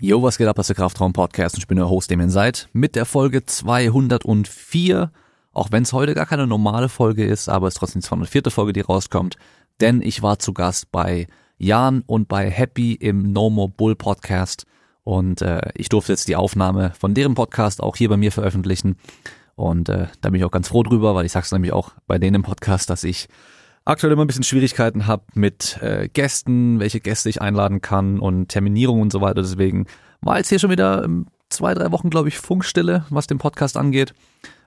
Jo, was geht ab, das ist der Kraftraum Podcast und ich bin der Host, dem ihr seid, mit der Folge 204. Auch wenn es heute gar keine normale Folge ist, aber es ist trotzdem die 204. Folge, die rauskommt, denn ich war zu Gast bei Jan und bei Happy im No More Bull Podcast und äh, ich durfte jetzt die Aufnahme von deren Podcast auch hier bei mir veröffentlichen und äh, da bin ich auch ganz froh drüber, weil ich sag's nämlich auch bei denen im Podcast, dass ich aktuell immer ein bisschen Schwierigkeiten habe mit äh, Gästen, welche Gäste ich einladen kann und Terminierung und so weiter. Deswegen war jetzt hier schon wieder ähm, zwei, drei Wochen, glaube ich, Funkstille, was den Podcast angeht.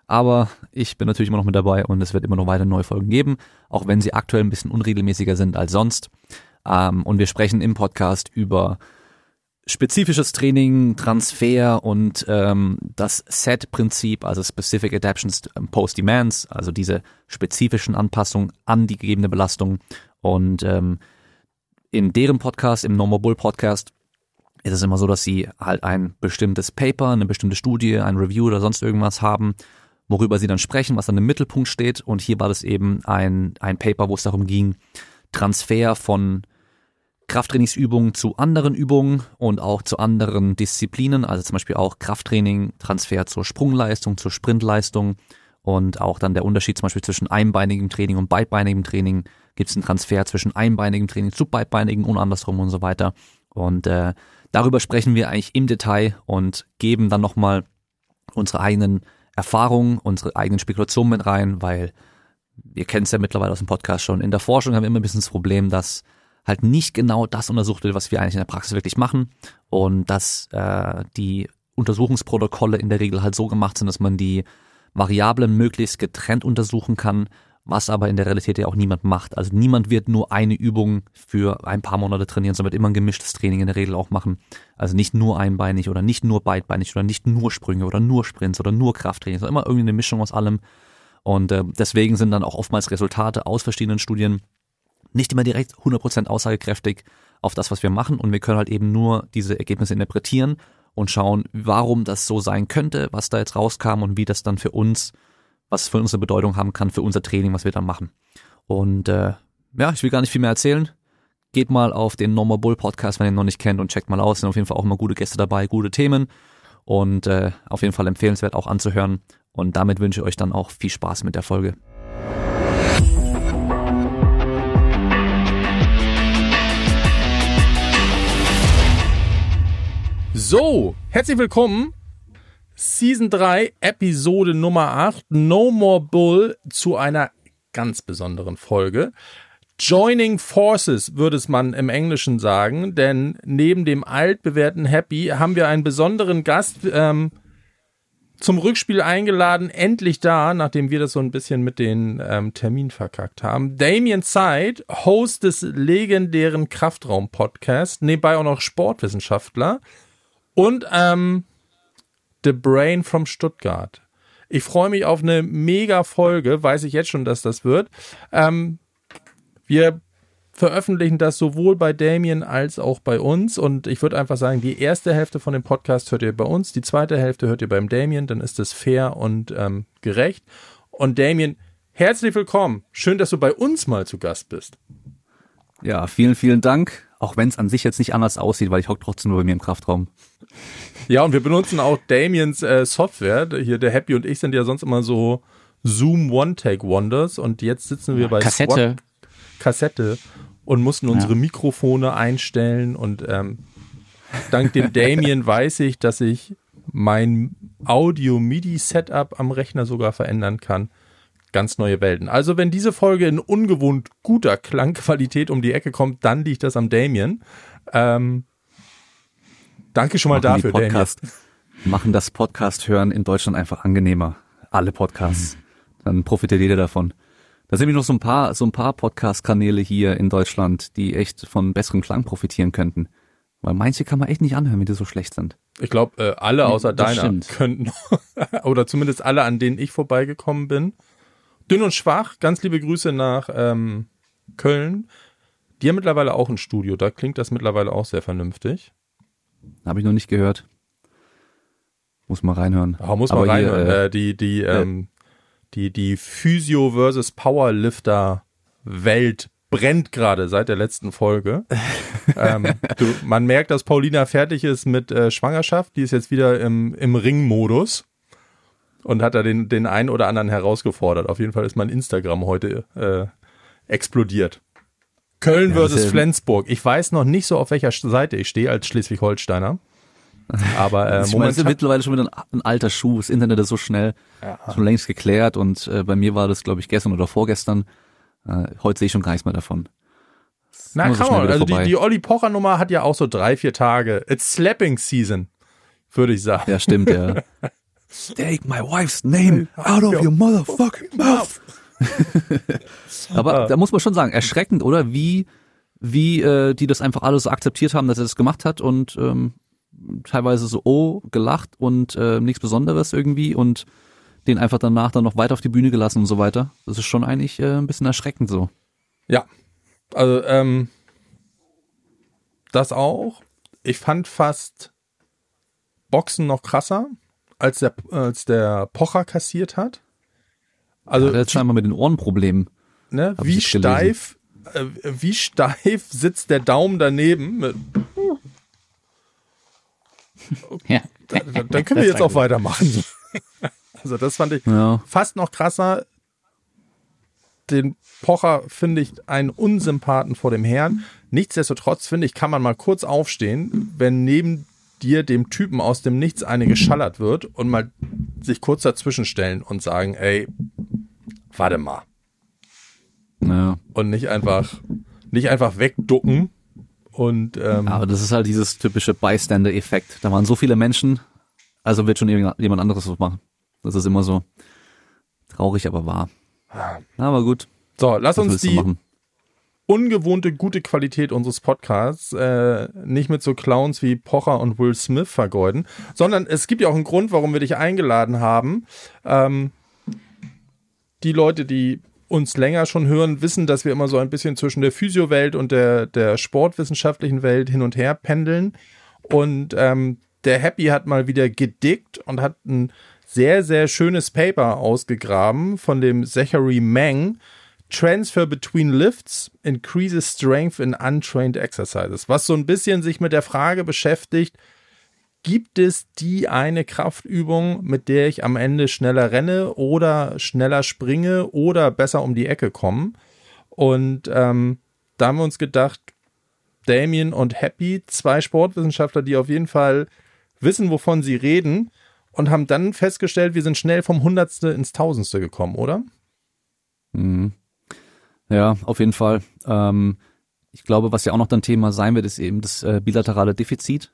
Aber ich bin natürlich immer noch mit dabei und es wird immer noch weiter neue Folgen geben, auch wenn sie aktuell ein bisschen unregelmäßiger sind als sonst. Ähm, und wir sprechen im Podcast über spezifisches Training, Transfer und ähm, das Set-Prinzip, also Specific Adaptions Post Demands, also diese spezifischen Anpassungen an die gegebene Belastung. Und ähm, in deren Podcast, im Normal Bull Podcast, ist es immer so, dass sie halt ein bestimmtes Paper, eine bestimmte Studie, ein Review oder sonst irgendwas haben, worüber sie dann sprechen, was dann im Mittelpunkt steht. Und hier war das eben ein, ein Paper, wo es darum ging, Transfer von Krafttrainingsübungen zu anderen Übungen und auch zu anderen Disziplinen, also zum Beispiel auch Krafttraining, Transfer zur Sprungleistung, zur Sprintleistung und auch dann der Unterschied zum Beispiel zwischen einbeinigem Training und beidbeinigem Training. Gibt es einen Transfer zwischen einbeinigem Training zu beidbeinigem und andersrum und so weiter. Und äh, darüber sprechen wir eigentlich im Detail und geben dann nochmal unsere eigenen Erfahrungen, unsere eigenen Spekulationen mit rein, weil ihr kennt es ja mittlerweile aus dem Podcast schon. In der Forschung haben wir immer ein bisschen das Problem, dass halt nicht genau das untersucht wird, was wir eigentlich in der Praxis wirklich machen und dass äh, die Untersuchungsprotokolle in der Regel halt so gemacht sind, dass man die Variablen möglichst getrennt untersuchen kann, was aber in der Realität ja auch niemand macht. Also niemand wird nur eine Übung für ein paar Monate trainieren, sondern wird immer ein gemischtes Training in der Regel auch machen. Also nicht nur einbeinig oder nicht nur beidbeinig oder nicht nur Sprünge oder nur Sprints oder nur Krafttraining, sondern immer irgendwie eine Mischung aus allem. Und äh, deswegen sind dann auch oftmals Resultate aus verschiedenen Studien nicht immer direkt 100% aussagekräftig auf das, was wir machen und wir können halt eben nur diese Ergebnisse interpretieren und schauen, warum das so sein könnte, was da jetzt rauskam und wie das dann für uns, was für uns eine Bedeutung haben kann für unser Training, was wir dann machen. Und äh, ja, ich will gar nicht viel mehr erzählen. Geht mal auf den Normal Bull Podcast, wenn ihr ihn noch nicht kennt und checkt mal aus. Sind auf jeden Fall auch immer gute Gäste dabei, gute Themen und äh, auf jeden Fall empfehlenswert auch anzuhören. Und damit wünsche ich euch dann auch viel Spaß mit der Folge. So, herzlich willkommen. Season 3, Episode Nummer 8, No More Bull, zu einer ganz besonderen Folge. Joining Forces würde es man im Englischen sagen, denn neben dem altbewährten Happy haben wir einen besonderen Gast ähm, zum Rückspiel eingeladen, endlich da, nachdem wir das so ein bisschen mit den ähm, Termin verkackt haben. Damien Seid, Host des legendären Kraftraum-Podcasts, nebenbei auch noch Sportwissenschaftler und ähm, The Brain from Stuttgart. Ich freue mich auf eine mega Folge, weiß ich jetzt schon, dass das wird. Ähm, wir veröffentlichen das sowohl bei Damien als auch bei uns und ich würde einfach sagen, die erste Hälfte von dem Podcast hört ihr bei uns, die zweite Hälfte hört ihr beim Damien, dann ist es fair und ähm, gerecht. Und Damien, herzlich willkommen. Schön, dass du bei uns mal zu Gast bist. Ja, vielen, vielen Dank. Auch wenn es an sich jetzt nicht anders aussieht, weil ich hocke trotzdem nur bei mir im Kraftraum. Ja, und wir benutzen auch Damiens äh, Software. Hier, der Happy und ich sind ja sonst immer so Zoom One-Take-Wonders und jetzt sitzen wir bei Kassette. Squad Kassette und mussten unsere Mikrofone einstellen und ähm, dank dem Damien weiß ich, dass ich mein Audio-MIDI-Setup am Rechner sogar verändern kann. Ganz neue Welten. Also wenn diese Folge in ungewohnt guter Klangqualität um die Ecke kommt, dann liegt das am Damien. Ähm, danke schon mal Machen dafür, Podcast, Machen das Podcast hören in Deutschland einfach angenehmer. Alle Podcasts. Dann profitiert jeder davon. Da sind nämlich noch so ein paar, so ein paar Podcast-Kanäle hier in Deutschland, die echt von besserem Klang profitieren könnten. Weil manche kann man echt nicht anhören, wenn die so schlecht sind. Ich glaube, äh, alle außer das deiner stimmt. könnten, oder zumindest alle, an denen ich vorbeigekommen bin. Dünn und schwach, ganz liebe Grüße nach ähm, Köln. Die haben mittlerweile auch ein Studio, da klingt das mittlerweile auch sehr vernünftig. Habe ich noch nicht gehört. Muss mal reinhören. Oh, muss man Aber hier, reinhören. äh, äh, die, die, ähm, die, die Physio versus Powerlifter Welt brennt gerade seit der letzten Folge. ähm, du, man merkt, dass Paulina fertig ist mit äh, Schwangerschaft. Die ist jetzt wieder im, im Ringmodus und hat da den, den einen oder anderen herausgefordert. Auf jeden Fall ist mein Instagram heute äh, explodiert. Köln versus Flensburg. Ich weiß noch nicht so, auf welcher Seite ich stehe als Schleswig-Holsteiner. Aber äh, ich meine, es ist mittlerweile schon wieder ein, ein, alter Schuh. Das Internet ist so schnell, ja. schon längst geklärt und äh, bei mir war das, glaube ich, gestern oder vorgestern. Äh, heute sehe ich schon gar nichts mehr davon. Na, so kann man. Also die, die Olli Pocher Nummer hat ja auch so drei, vier Tage. It's slapping season, würde ich sagen. Ja, stimmt, ja. Take my wife's name out of your motherfucking mouth. Aber da muss man schon sagen, erschreckend, oder? Wie, wie äh, die das einfach alles so akzeptiert haben, dass er das gemacht hat und ähm, teilweise so oh gelacht und äh, nichts Besonderes irgendwie und den einfach danach dann noch weiter auf die Bühne gelassen und so weiter. Das ist schon eigentlich äh, ein bisschen erschreckend so. Ja, also ähm, das auch. Ich fand fast Boxen noch krasser, als der als der Pocher kassiert hat. Also ja, der hat scheinbar mit den Ohrenproblemen. Ne, wie steif, äh, wie steif sitzt der Daumen daneben mit ja. Dann, dann können wir jetzt auch weitermachen. Also das fand ich ja. fast noch krasser. Den Pocher finde ich einen Unsympathen vor dem Herrn. Nichtsdestotrotz finde ich, kann man mal kurz aufstehen, wenn neben dir dem Typen aus dem Nichts eine geschallert wird und mal sich kurz dazwischen stellen und sagen, ey, warte mal. Ja. Und nicht einfach, nicht einfach wegducken und, ähm, Aber das ist halt dieses typische Bystander-Effekt. Da waren so viele Menschen, also wird schon jemand anderes was machen. Das ist immer so traurig, aber wahr. Aber gut. So, lass uns die ungewohnte gute Qualität unseres Podcasts äh, nicht mit so Clowns wie Pocher und Will Smith vergeuden, sondern es gibt ja auch einen Grund, warum wir dich eingeladen haben. Ähm, die Leute, die uns länger schon hören, wissen, dass wir immer so ein bisschen zwischen der Physiowelt und der, der sportwissenschaftlichen Welt hin und her pendeln. Und ähm, der Happy hat mal wieder gedickt und hat ein sehr, sehr schönes Paper ausgegraben von dem Zachary Meng. Transfer between lifts increases strength in untrained exercises, was so ein bisschen sich mit der Frage beschäftigt, gibt es die eine Kraftübung, mit der ich am Ende schneller renne oder schneller springe oder besser um die Ecke komme? Und ähm, da haben wir uns gedacht, Damien und Happy, zwei Sportwissenschaftler, die auf jeden Fall wissen, wovon sie reden, und haben dann festgestellt, wir sind schnell vom Hundertste ins Tausendste gekommen, oder? Mhm. Ja, auf jeden Fall. Ähm, ich glaube, was ja auch noch dann Thema sein wird, ist eben das äh, bilaterale Defizit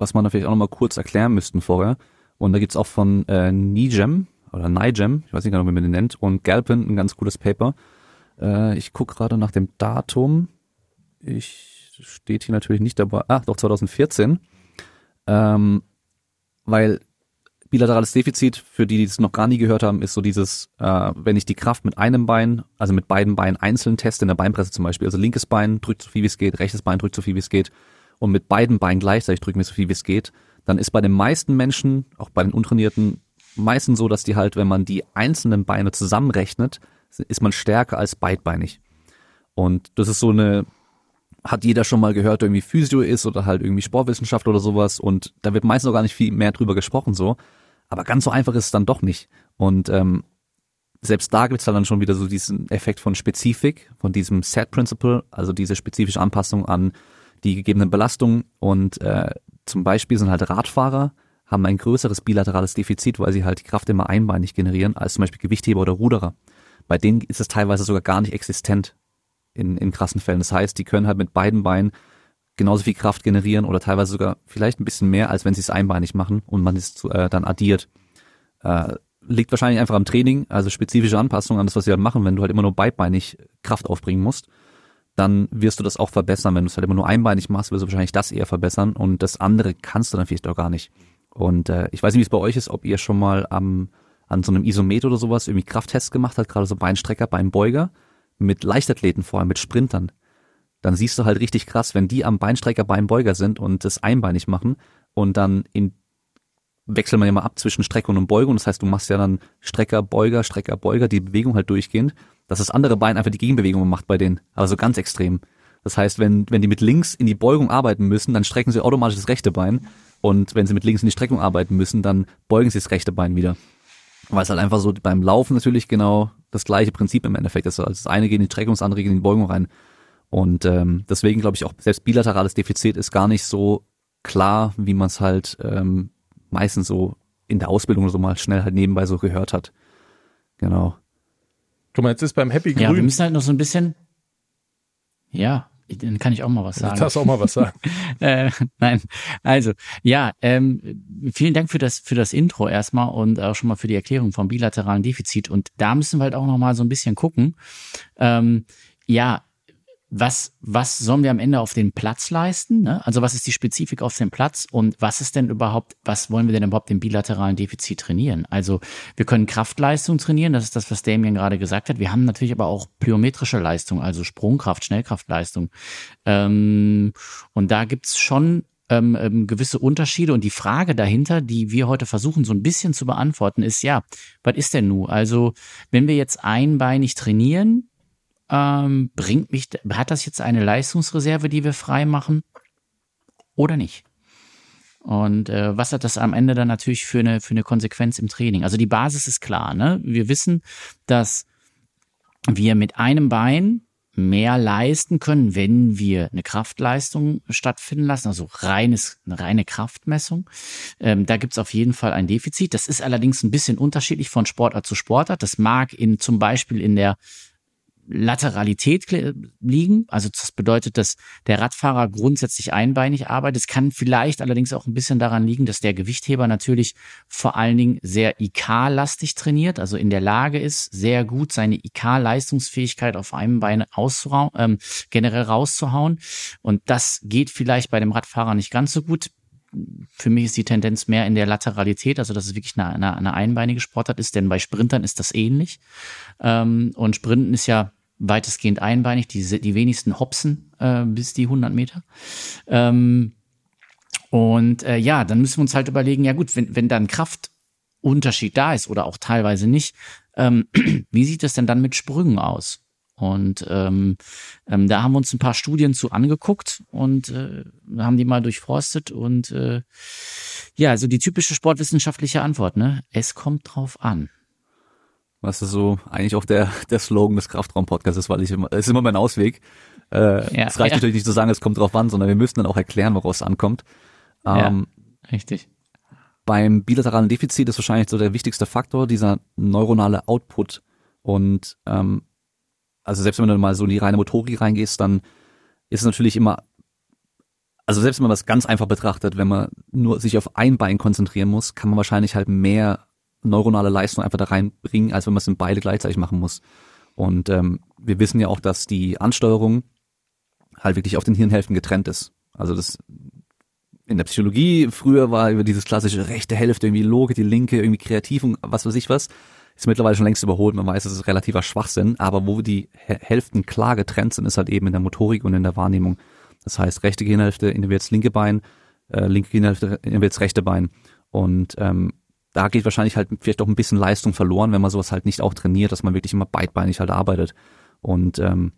was man natürlich auch nochmal kurz erklären müssten vorher. Und da gibt's auch von äh, Nigem oder Nigem, ich weiß nicht genau, wie man den nennt, und Galpin ein ganz cooles Paper. Äh, ich gucke gerade nach dem Datum. Ich steht hier natürlich nicht dabei. Ah, doch 2014. Ähm, weil bilaterales Defizit, für die, die es noch gar nie gehört haben, ist so dieses, äh, wenn ich die Kraft mit einem Bein, also mit beiden Beinen einzeln teste, in der Beinpresse zum Beispiel, also linkes Bein drückt so viel wie es geht, rechtes Bein drückt so viel wie es geht, und mit beiden Beinen gleichzeitig drücken wir so viel wie es geht, dann ist bei den meisten Menschen, auch bei den Untrainierten, meistens so, dass die halt, wenn man die einzelnen Beine zusammenrechnet, ist man stärker als beidbeinig. Und das ist so eine, hat jeder schon mal gehört, irgendwie Physio ist oder halt irgendwie Sportwissenschaft oder sowas und da wird meistens auch gar nicht viel mehr drüber gesprochen so. Aber ganz so einfach ist es dann doch nicht. Und ähm, selbst da gibt's dann schon wieder so diesen Effekt von Spezifik, von diesem Set Principle, also diese spezifische Anpassung an die gegebenen Belastungen und äh, zum Beispiel sind halt Radfahrer, haben ein größeres bilaterales Defizit, weil sie halt die Kraft immer einbeinig generieren, als zum Beispiel Gewichtheber oder Ruderer. Bei denen ist es teilweise sogar gar nicht existent in, in krassen Fällen. Das heißt, die können halt mit beiden Beinen genauso viel Kraft generieren oder teilweise sogar vielleicht ein bisschen mehr, als wenn sie es einbeinig machen und man es äh, dann addiert. Äh, liegt wahrscheinlich einfach am Training, also spezifische Anpassungen an das, was sie halt machen, wenn du halt immer nur beidbeinig Kraft aufbringen musst dann wirst du das auch verbessern. Wenn du es halt immer nur einbeinig machst, wirst du wahrscheinlich das eher verbessern und das andere kannst du dann vielleicht auch gar nicht. Und äh, ich weiß nicht, wie es bei euch ist, ob ihr schon mal am, an so einem Isomet oder sowas irgendwie Krafttests gemacht habt, gerade so Beinstrecker, Beinbeuger, mit Leichtathleten vor allem, mit Sprintern. Dann siehst du halt richtig krass, wenn die am Beinstrecker, Beinbeuger sind und das einbeinig machen und dann in wechselt man ja mal ab zwischen Streckung und Beugung. Das heißt, du machst ja dann Strecker, Beuger, Strecker, Beuger, die Bewegung halt durchgehend, dass das andere Bein einfach die Gegenbewegung macht bei denen. Aber so ganz extrem. Das heißt, wenn, wenn die mit links in die Beugung arbeiten müssen, dann strecken sie automatisch das rechte Bein. Und wenn sie mit links in die Streckung arbeiten müssen, dann beugen sie das rechte Bein wieder. Weil es halt einfach so beim Laufen natürlich genau das gleiche Prinzip im Endeffekt ist. Also das eine geht in die Streckung, das andere geht in die Beugung rein. Und ähm, deswegen glaube ich auch, selbst bilaterales Defizit ist gar nicht so klar, wie man es halt ähm, meistens so in der Ausbildung so mal schnell halt nebenbei so gehört hat. Genau. Guck mal, jetzt ist beim Happy Grün. Ja, wir müssen halt noch so ein bisschen. Ja, dann kann ich auch mal was sagen. Du darfst auch mal was sagen. äh, nein, also ja, ähm, vielen Dank für das für das Intro erstmal und auch schon mal für die Erklärung vom bilateralen Defizit. Und da müssen wir halt auch noch mal so ein bisschen gucken. Ähm, ja, was, was sollen wir am Ende auf den Platz leisten? Ne? Also was ist die Spezifik auf dem Platz und was ist denn überhaupt, was wollen wir denn überhaupt im bilateralen Defizit trainieren? Also wir können Kraftleistung trainieren, das ist das, was Damien gerade gesagt hat. Wir haben natürlich aber auch plyometrische Leistung, also Sprungkraft, Schnellkraftleistung. Ähm, und da gibt's schon ähm, ähm, gewisse Unterschiede. Und die Frage dahinter, die wir heute versuchen so ein bisschen zu beantworten, ist ja, was ist denn nun? Also wenn wir jetzt einbeinig trainieren, ähm, bringt mich, hat das jetzt eine Leistungsreserve, die wir frei machen oder nicht? Und äh, was hat das am Ende dann natürlich für eine, für eine Konsequenz im Training? Also die Basis ist klar, ne? Wir wissen, dass wir mit einem Bein mehr leisten können, wenn wir eine Kraftleistung stattfinden lassen, also reines, eine reine Kraftmessung. Ähm, da gibt's auf jeden Fall ein Defizit. Das ist allerdings ein bisschen unterschiedlich von Sportart zu Sportart. Das mag in zum Beispiel in der Lateralität liegen. Also das bedeutet, dass der Radfahrer grundsätzlich einbeinig arbeitet. Es kann vielleicht allerdings auch ein bisschen daran liegen, dass der Gewichtheber natürlich vor allen Dingen sehr IK-lastig trainiert, also in der Lage ist, sehr gut seine IK-Leistungsfähigkeit auf einem Bein auszuhauen, ähm, generell rauszuhauen. Und das geht vielleicht bei dem Radfahrer nicht ganz so gut für mich ist die Tendenz mehr in der Lateralität, also dass es wirklich eine, eine, eine einbeinige Sportart ist, denn bei Sprintern ist das ähnlich. Ähm, und Sprinten ist ja weitestgehend einbeinig, die, die wenigsten hopsen äh, bis die 100 Meter. Ähm, und äh, ja, dann müssen wir uns halt überlegen, ja gut, wenn, wenn dann Kraftunterschied da ist oder auch teilweise nicht, ähm, wie sieht es denn dann mit Sprüngen aus? Und ähm, ähm, da haben wir uns ein paar Studien zu angeguckt und äh, haben die mal durchforstet und äh, ja, also die typische sportwissenschaftliche Antwort, ne? Es kommt drauf an. Was ist so eigentlich auch der, der Slogan des Kraftraum-Podcasts ist, weil ich immer, es ist immer mein Ausweg. Äh, ja, es reicht ja. natürlich nicht zu sagen, es kommt drauf an, sondern wir müssen dann auch erklären, woraus es ankommt. Ähm, ja, richtig. Beim bilateralen Defizit ist wahrscheinlich so der wichtigste Faktor dieser neuronale Output. Und ähm, also selbst wenn du mal so in die reine Motorik reingehst, dann ist es natürlich immer, also selbst wenn man das ganz einfach betrachtet, wenn man nur sich auf ein Bein konzentrieren muss, kann man wahrscheinlich halt mehr neuronale Leistung einfach da reinbringen, als wenn man es in beide gleichzeitig machen muss. Und ähm, wir wissen ja auch, dass die Ansteuerung halt wirklich auf den Hirnhälften getrennt ist. Also das in der Psychologie früher war über dieses klassische rechte Hälfte irgendwie Logik, die linke irgendwie kreativ und was weiß ich was. Ist mittlerweile schon längst überholt. Man weiß, es ist relativer Schwachsinn. Aber wo die Hälften klar getrennt sind, ist halt eben in der Motorik und in der Wahrnehmung. Das heißt, rechte Gehirnhälfte innerwärts linke Bein, äh, linke Gehirnhälfte innerwärts rechte Bein. Und ähm, da geht wahrscheinlich halt vielleicht auch ein bisschen Leistung verloren, wenn man sowas halt nicht auch trainiert, dass man wirklich immer beidbeinig halt arbeitet. Und ähm,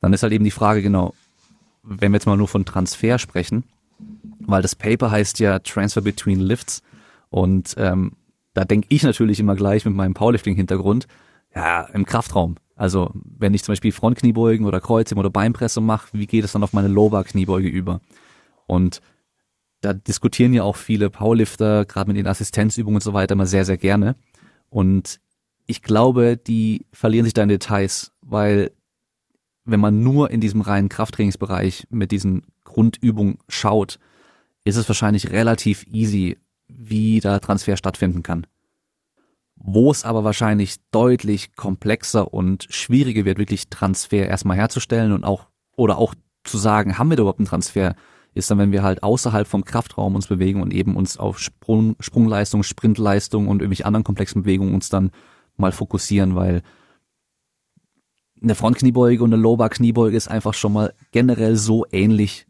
dann ist halt eben die Frage, genau, wenn wir jetzt mal nur von Transfer sprechen, weil das Paper heißt ja Transfer Between Lifts und ähm, da denke ich natürlich immer gleich mit meinem Powerlifting-Hintergrund, ja, im Kraftraum. Also wenn ich zum Beispiel Frontkniebeugen oder Kreuzheben oder Beinpresse mache, wie geht es dann auf meine Lower-Kniebeuge über? Und da diskutieren ja auch viele Powerlifter, gerade mit den Assistenzübungen und so weiter, immer sehr, sehr gerne. Und ich glaube, die verlieren sich da in Details, weil wenn man nur in diesem reinen Krafttrainingsbereich mit diesen Grundübungen schaut, ist es wahrscheinlich relativ easy, wie da Transfer stattfinden kann. Wo es aber wahrscheinlich deutlich komplexer und schwieriger wird, wirklich Transfer erstmal herzustellen und auch, oder auch zu sagen, haben wir da überhaupt einen Transfer, ist dann, wenn wir halt außerhalb vom Kraftraum uns bewegen und eben uns auf Sprung, Sprungleistung, Sprintleistung und irgendwelche anderen komplexen Bewegungen uns dann mal fokussieren, weil eine Frontkniebeuge und eine Lower-Kniebeuge ist einfach schon mal generell so ähnlich,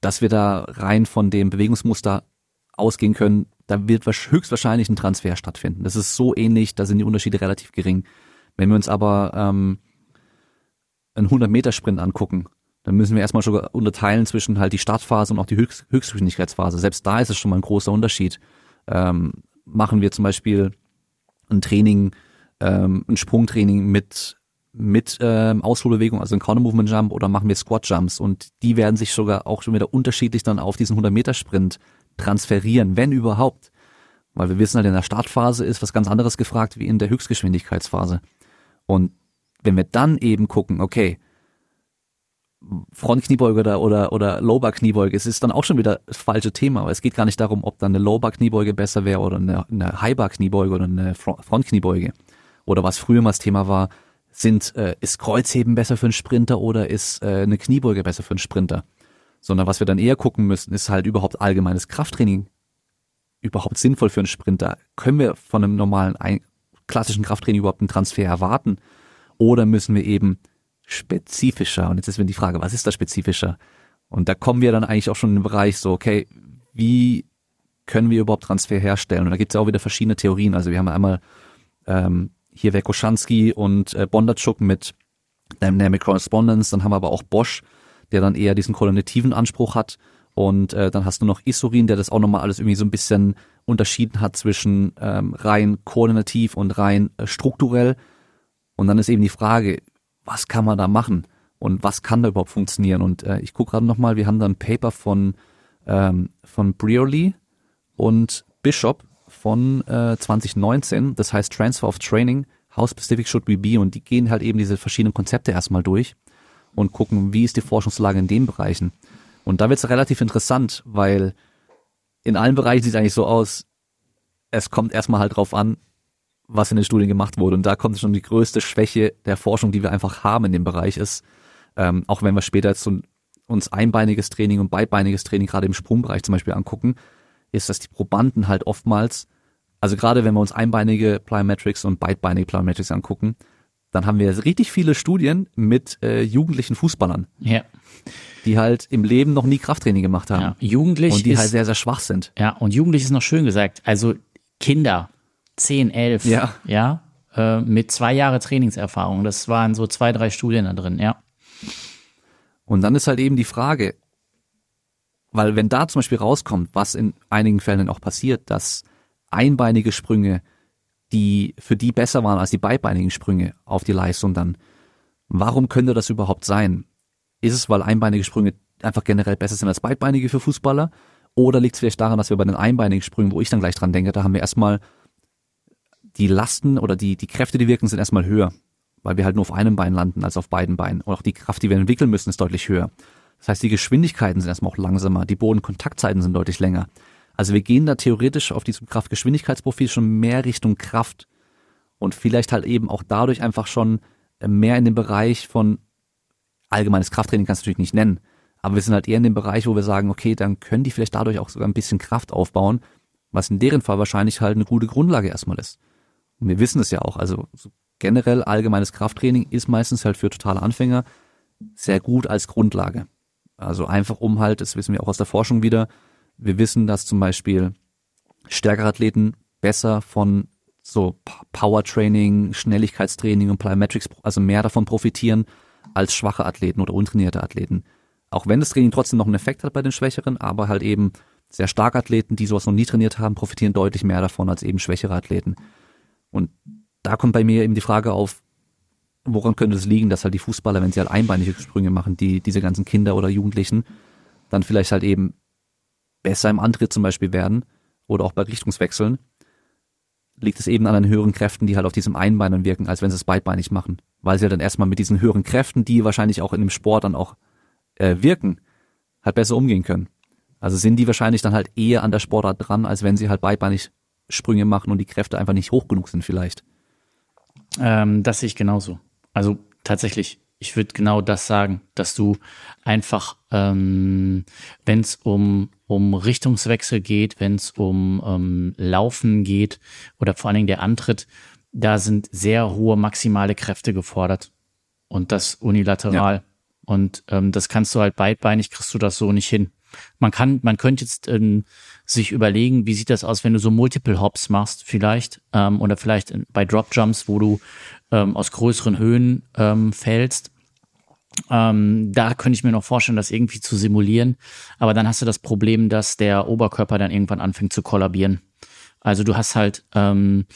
dass wir da rein von dem Bewegungsmuster ausgehen können, da wird höchstwahrscheinlich ein Transfer stattfinden. Das ist so ähnlich, da sind die Unterschiede relativ gering. Wenn wir uns aber ähm, einen 100-Meter-Sprint angucken, dann müssen wir erstmal schon unterteilen zwischen halt die Startphase und auch die Höchst Höchstgeschwindigkeitsphase. Selbst da ist es schon mal ein großer Unterschied. Ähm, machen wir zum Beispiel ein Training, ähm, ein Sprungtraining mit mit ähm, Ausholbewegung, also ein Counter Movement Jump oder machen wir Squat Jumps und die werden sich sogar auch schon wieder unterschiedlich dann auf diesen 100 Meter Sprint transferieren, wenn überhaupt. Weil wir wissen halt, in der Startphase ist was ganz anderes gefragt wie in der Höchstgeschwindigkeitsphase. Und wenn wir dann eben gucken, okay, Frontkniebeuge oder, oder, oder Lowbar-Kniebeuge, es ist dann auch schon wieder das falsche Thema. Aber es geht gar nicht darum, ob dann eine Lowbar-Kniebeuge besser wäre oder eine, eine Highbar-Kniebeuge oder eine Frontkniebeuge. Oder was früher mal das Thema war, sind, äh, ist Kreuzheben besser für einen Sprinter oder ist äh, eine Kniebeuge besser für einen Sprinter? Sondern was wir dann eher gucken müssen, ist halt überhaupt allgemeines Krafttraining überhaupt sinnvoll für einen Sprinter? Können wir von einem normalen, klassischen Krafttraining überhaupt einen Transfer erwarten? Oder müssen wir eben spezifischer? Und jetzt ist mir die Frage, was ist da spezifischer? Und da kommen wir dann eigentlich auch schon in den Bereich so, okay, wie können wir überhaupt Transfer herstellen? Und da gibt es ja auch wieder verschiedene Theorien. Also wir haben einmal ähm, hier Wekoschansky und äh, Bondarchuk mit Dynamic Correspondence, dann haben wir aber auch Bosch, der dann eher diesen koordinativen Anspruch hat und äh, dann hast du noch Isorin, der das auch nochmal alles irgendwie so ein bisschen unterschieden hat zwischen ähm, rein koordinativ und rein äh, strukturell und dann ist eben die Frage, was kann man da machen und was kann da überhaupt funktionieren und äh, ich gucke gerade nochmal, wir haben da ein Paper von ähm, von Brearley und Bishop von äh, 2019, das heißt Transfer of Training, How Specific Should We Be und die gehen halt eben diese verschiedenen Konzepte erstmal durch und gucken, wie ist die Forschungslage in den Bereichen. Und da wird es relativ interessant, weil in allen Bereichen sieht es eigentlich so aus, es kommt erstmal halt drauf an, was in den Studien gemacht wurde. Und da kommt schon die größte Schwäche der Forschung, die wir einfach haben in dem Bereich ist, ähm, auch wenn wir später jetzt so uns einbeiniges Training und beidbeiniges Training gerade im Sprungbereich zum Beispiel angucken, ist, dass die Probanden halt oftmals, also gerade wenn wir uns einbeinige Plyometrics und beidbeinige Plyometrics angucken, dann haben wir richtig viele Studien mit äh, jugendlichen Fußballern. Ja. Die halt im Leben noch nie Krafttraining gemacht haben. Ja, jugendlich. Und die ist, halt sehr, sehr schwach sind. Ja, und jugendlich ist noch schön gesagt. Also Kinder, 10, 11, ja, ja äh, mit zwei Jahre Trainingserfahrung. Das waren so zwei, drei Studien da drin, ja. Und dann ist halt eben die Frage, weil wenn da zum Beispiel rauskommt, was in einigen Fällen auch passiert, dass einbeinige Sprünge, die für die besser waren als die beibeinigen Sprünge auf die Leistung dann, warum könnte das überhaupt sein? Ist es, weil einbeinige Sprünge einfach generell besser sind als beidbeinige für Fußballer? Oder liegt es vielleicht daran, dass wir bei den einbeinigen Sprüngen, wo ich dann gleich dran denke, da haben wir erstmal die Lasten oder die, die Kräfte, die wirken, sind erstmal höher, weil wir halt nur auf einem Bein landen als auf beiden Beinen. Und auch die Kraft, die wir entwickeln müssen, ist deutlich höher. Das heißt, die Geschwindigkeiten sind erstmal auch langsamer, die Bodenkontaktzeiten sind deutlich länger. Also wir gehen da theoretisch auf diesem Kraftgeschwindigkeitsprofil schon mehr Richtung Kraft und vielleicht halt eben auch dadurch einfach schon mehr in dem Bereich von allgemeines Krafttraining kannst du natürlich nicht nennen, aber wir sind halt eher in dem Bereich, wo wir sagen, okay, dann können die vielleicht dadurch auch sogar ein bisschen Kraft aufbauen, was in deren Fall wahrscheinlich halt eine gute Grundlage erstmal ist. Und wir wissen es ja auch, also so generell allgemeines Krafttraining ist meistens halt für totale Anfänger sehr gut als Grundlage. Also einfach um halt, das wissen wir auch aus der Forschung wieder, wir wissen, dass zum Beispiel stärkere Athleten besser von so Power-Training, Schnelligkeitstraining und Plyometrics, also mehr davon profitieren als schwache Athleten oder untrainierte Athleten. Auch wenn das Training trotzdem noch einen Effekt hat bei den Schwächeren, aber halt eben sehr starke Athleten, die sowas noch nie trainiert haben, profitieren deutlich mehr davon als eben schwächere Athleten. Und da kommt bei mir eben die Frage auf, woran könnte es liegen, dass halt die Fußballer, wenn sie halt einbeinige Sprünge machen, die diese ganzen Kinder oder Jugendlichen, dann vielleicht halt eben besser im Antritt zum Beispiel werden oder auch bei Richtungswechseln, liegt es eben an den höheren Kräften, die halt auf diesem Einbeinen wirken, als wenn sie es beidbeinig machen. Weil sie halt dann erstmal mit diesen höheren Kräften, die wahrscheinlich auch in dem Sport dann auch äh, wirken, halt besser umgehen können. Also sind die wahrscheinlich dann halt eher an der Sportart dran, als wenn sie halt beidbeinig Sprünge machen und die Kräfte einfach nicht hoch genug sind vielleicht. Ähm, das sehe ich genauso. Also tatsächlich, ich würde genau das sagen, dass du einfach, ähm, wenn es um, um Richtungswechsel geht, wenn es um ähm, Laufen geht oder vor allen Dingen der Antritt, da sind sehr hohe maximale Kräfte gefordert. Und das unilateral. Ja. Und ähm, das kannst du halt beidbeinig, kriegst du das so nicht hin. Man kann, man könnte jetzt ähm, sich überlegen, wie sieht das aus, wenn du so Multiple Hops machst, vielleicht, ähm, oder vielleicht bei Drop Jumps, wo du ähm, aus größeren Höhen ähm, fällst. Ähm, da könnte ich mir noch vorstellen, das irgendwie zu simulieren. Aber dann hast du das Problem, dass der Oberkörper dann irgendwann anfängt zu kollabieren. Also du hast halt ähm,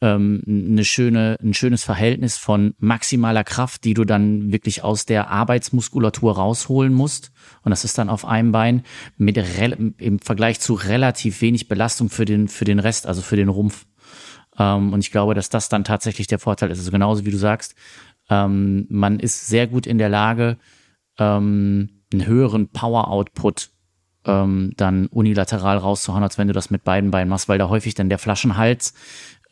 ähm, eine schöne, ein schönes Verhältnis von maximaler Kraft, die du dann wirklich aus der Arbeitsmuskulatur rausholen musst. Und das ist dann auf einem Bein mit im Vergleich zu relativ wenig Belastung für den, für den Rest, also für den Rumpf. Ähm, und ich glaube, dass das dann tatsächlich der Vorteil ist. Also genauso wie du sagst, ähm, man ist sehr gut in der Lage, ähm, einen höheren Power-Output ähm, dann unilateral rauszuhauen, als wenn du das mit beiden Beinen machst, weil da häufig dann der Flaschenhals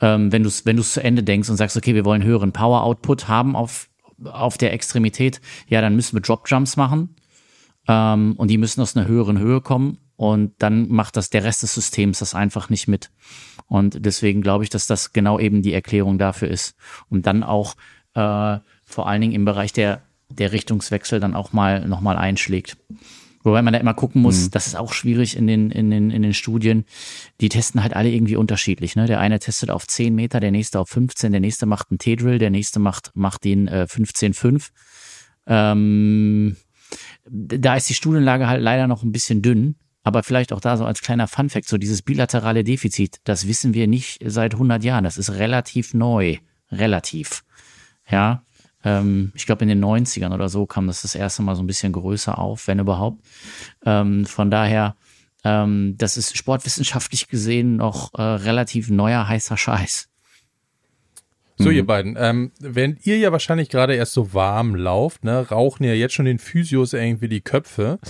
ähm, wenn du es wenn du's zu Ende denkst und sagst, okay, wir wollen höheren Power-Output haben auf, auf der Extremität, ja, dann müssen wir Drop-Jumps machen ähm, und die müssen aus einer höheren Höhe kommen und dann macht das der Rest des Systems das einfach nicht mit. Und deswegen glaube ich, dass das genau eben die Erklärung dafür ist. Und dann auch äh, vor allen Dingen im Bereich der, der Richtungswechsel dann auch mal nochmal einschlägt. Wobei man da immer gucken muss, mhm. das ist auch schwierig in den, in, den, in den Studien. Die testen halt alle irgendwie unterschiedlich. Ne? Der eine testet auf 10 Meter, der nächste auf 15, der nächste macht einen T-Drill, der nächste macht, macht den äh, 15,5. Ähm, da ist die Studienlage halt leider noch ein bisschen dünn. Aber vielleicht auch da so als kleiner Funfact, so dieses bilaterale Defizit, das wissen wir nicht seit 100 Jahren. Das ist relativ neu. Relativ. Ja, ähm, ich glaube, in den 90ern oder so kam das das erste Mal so ein bisschen größer auf, wenn überhaupt. Ähm, von daher, ähm, das ist sportwissenschaftlich gesehen noch äh, relativ neuer heißer Scheiß. So, mhm. ihr beiden, ähm, wenn ihr ja wahrscheinlich gerade erst so warm lauft, ne, rauchen ja jetzt schon den Physios irgendwie die Köpfe.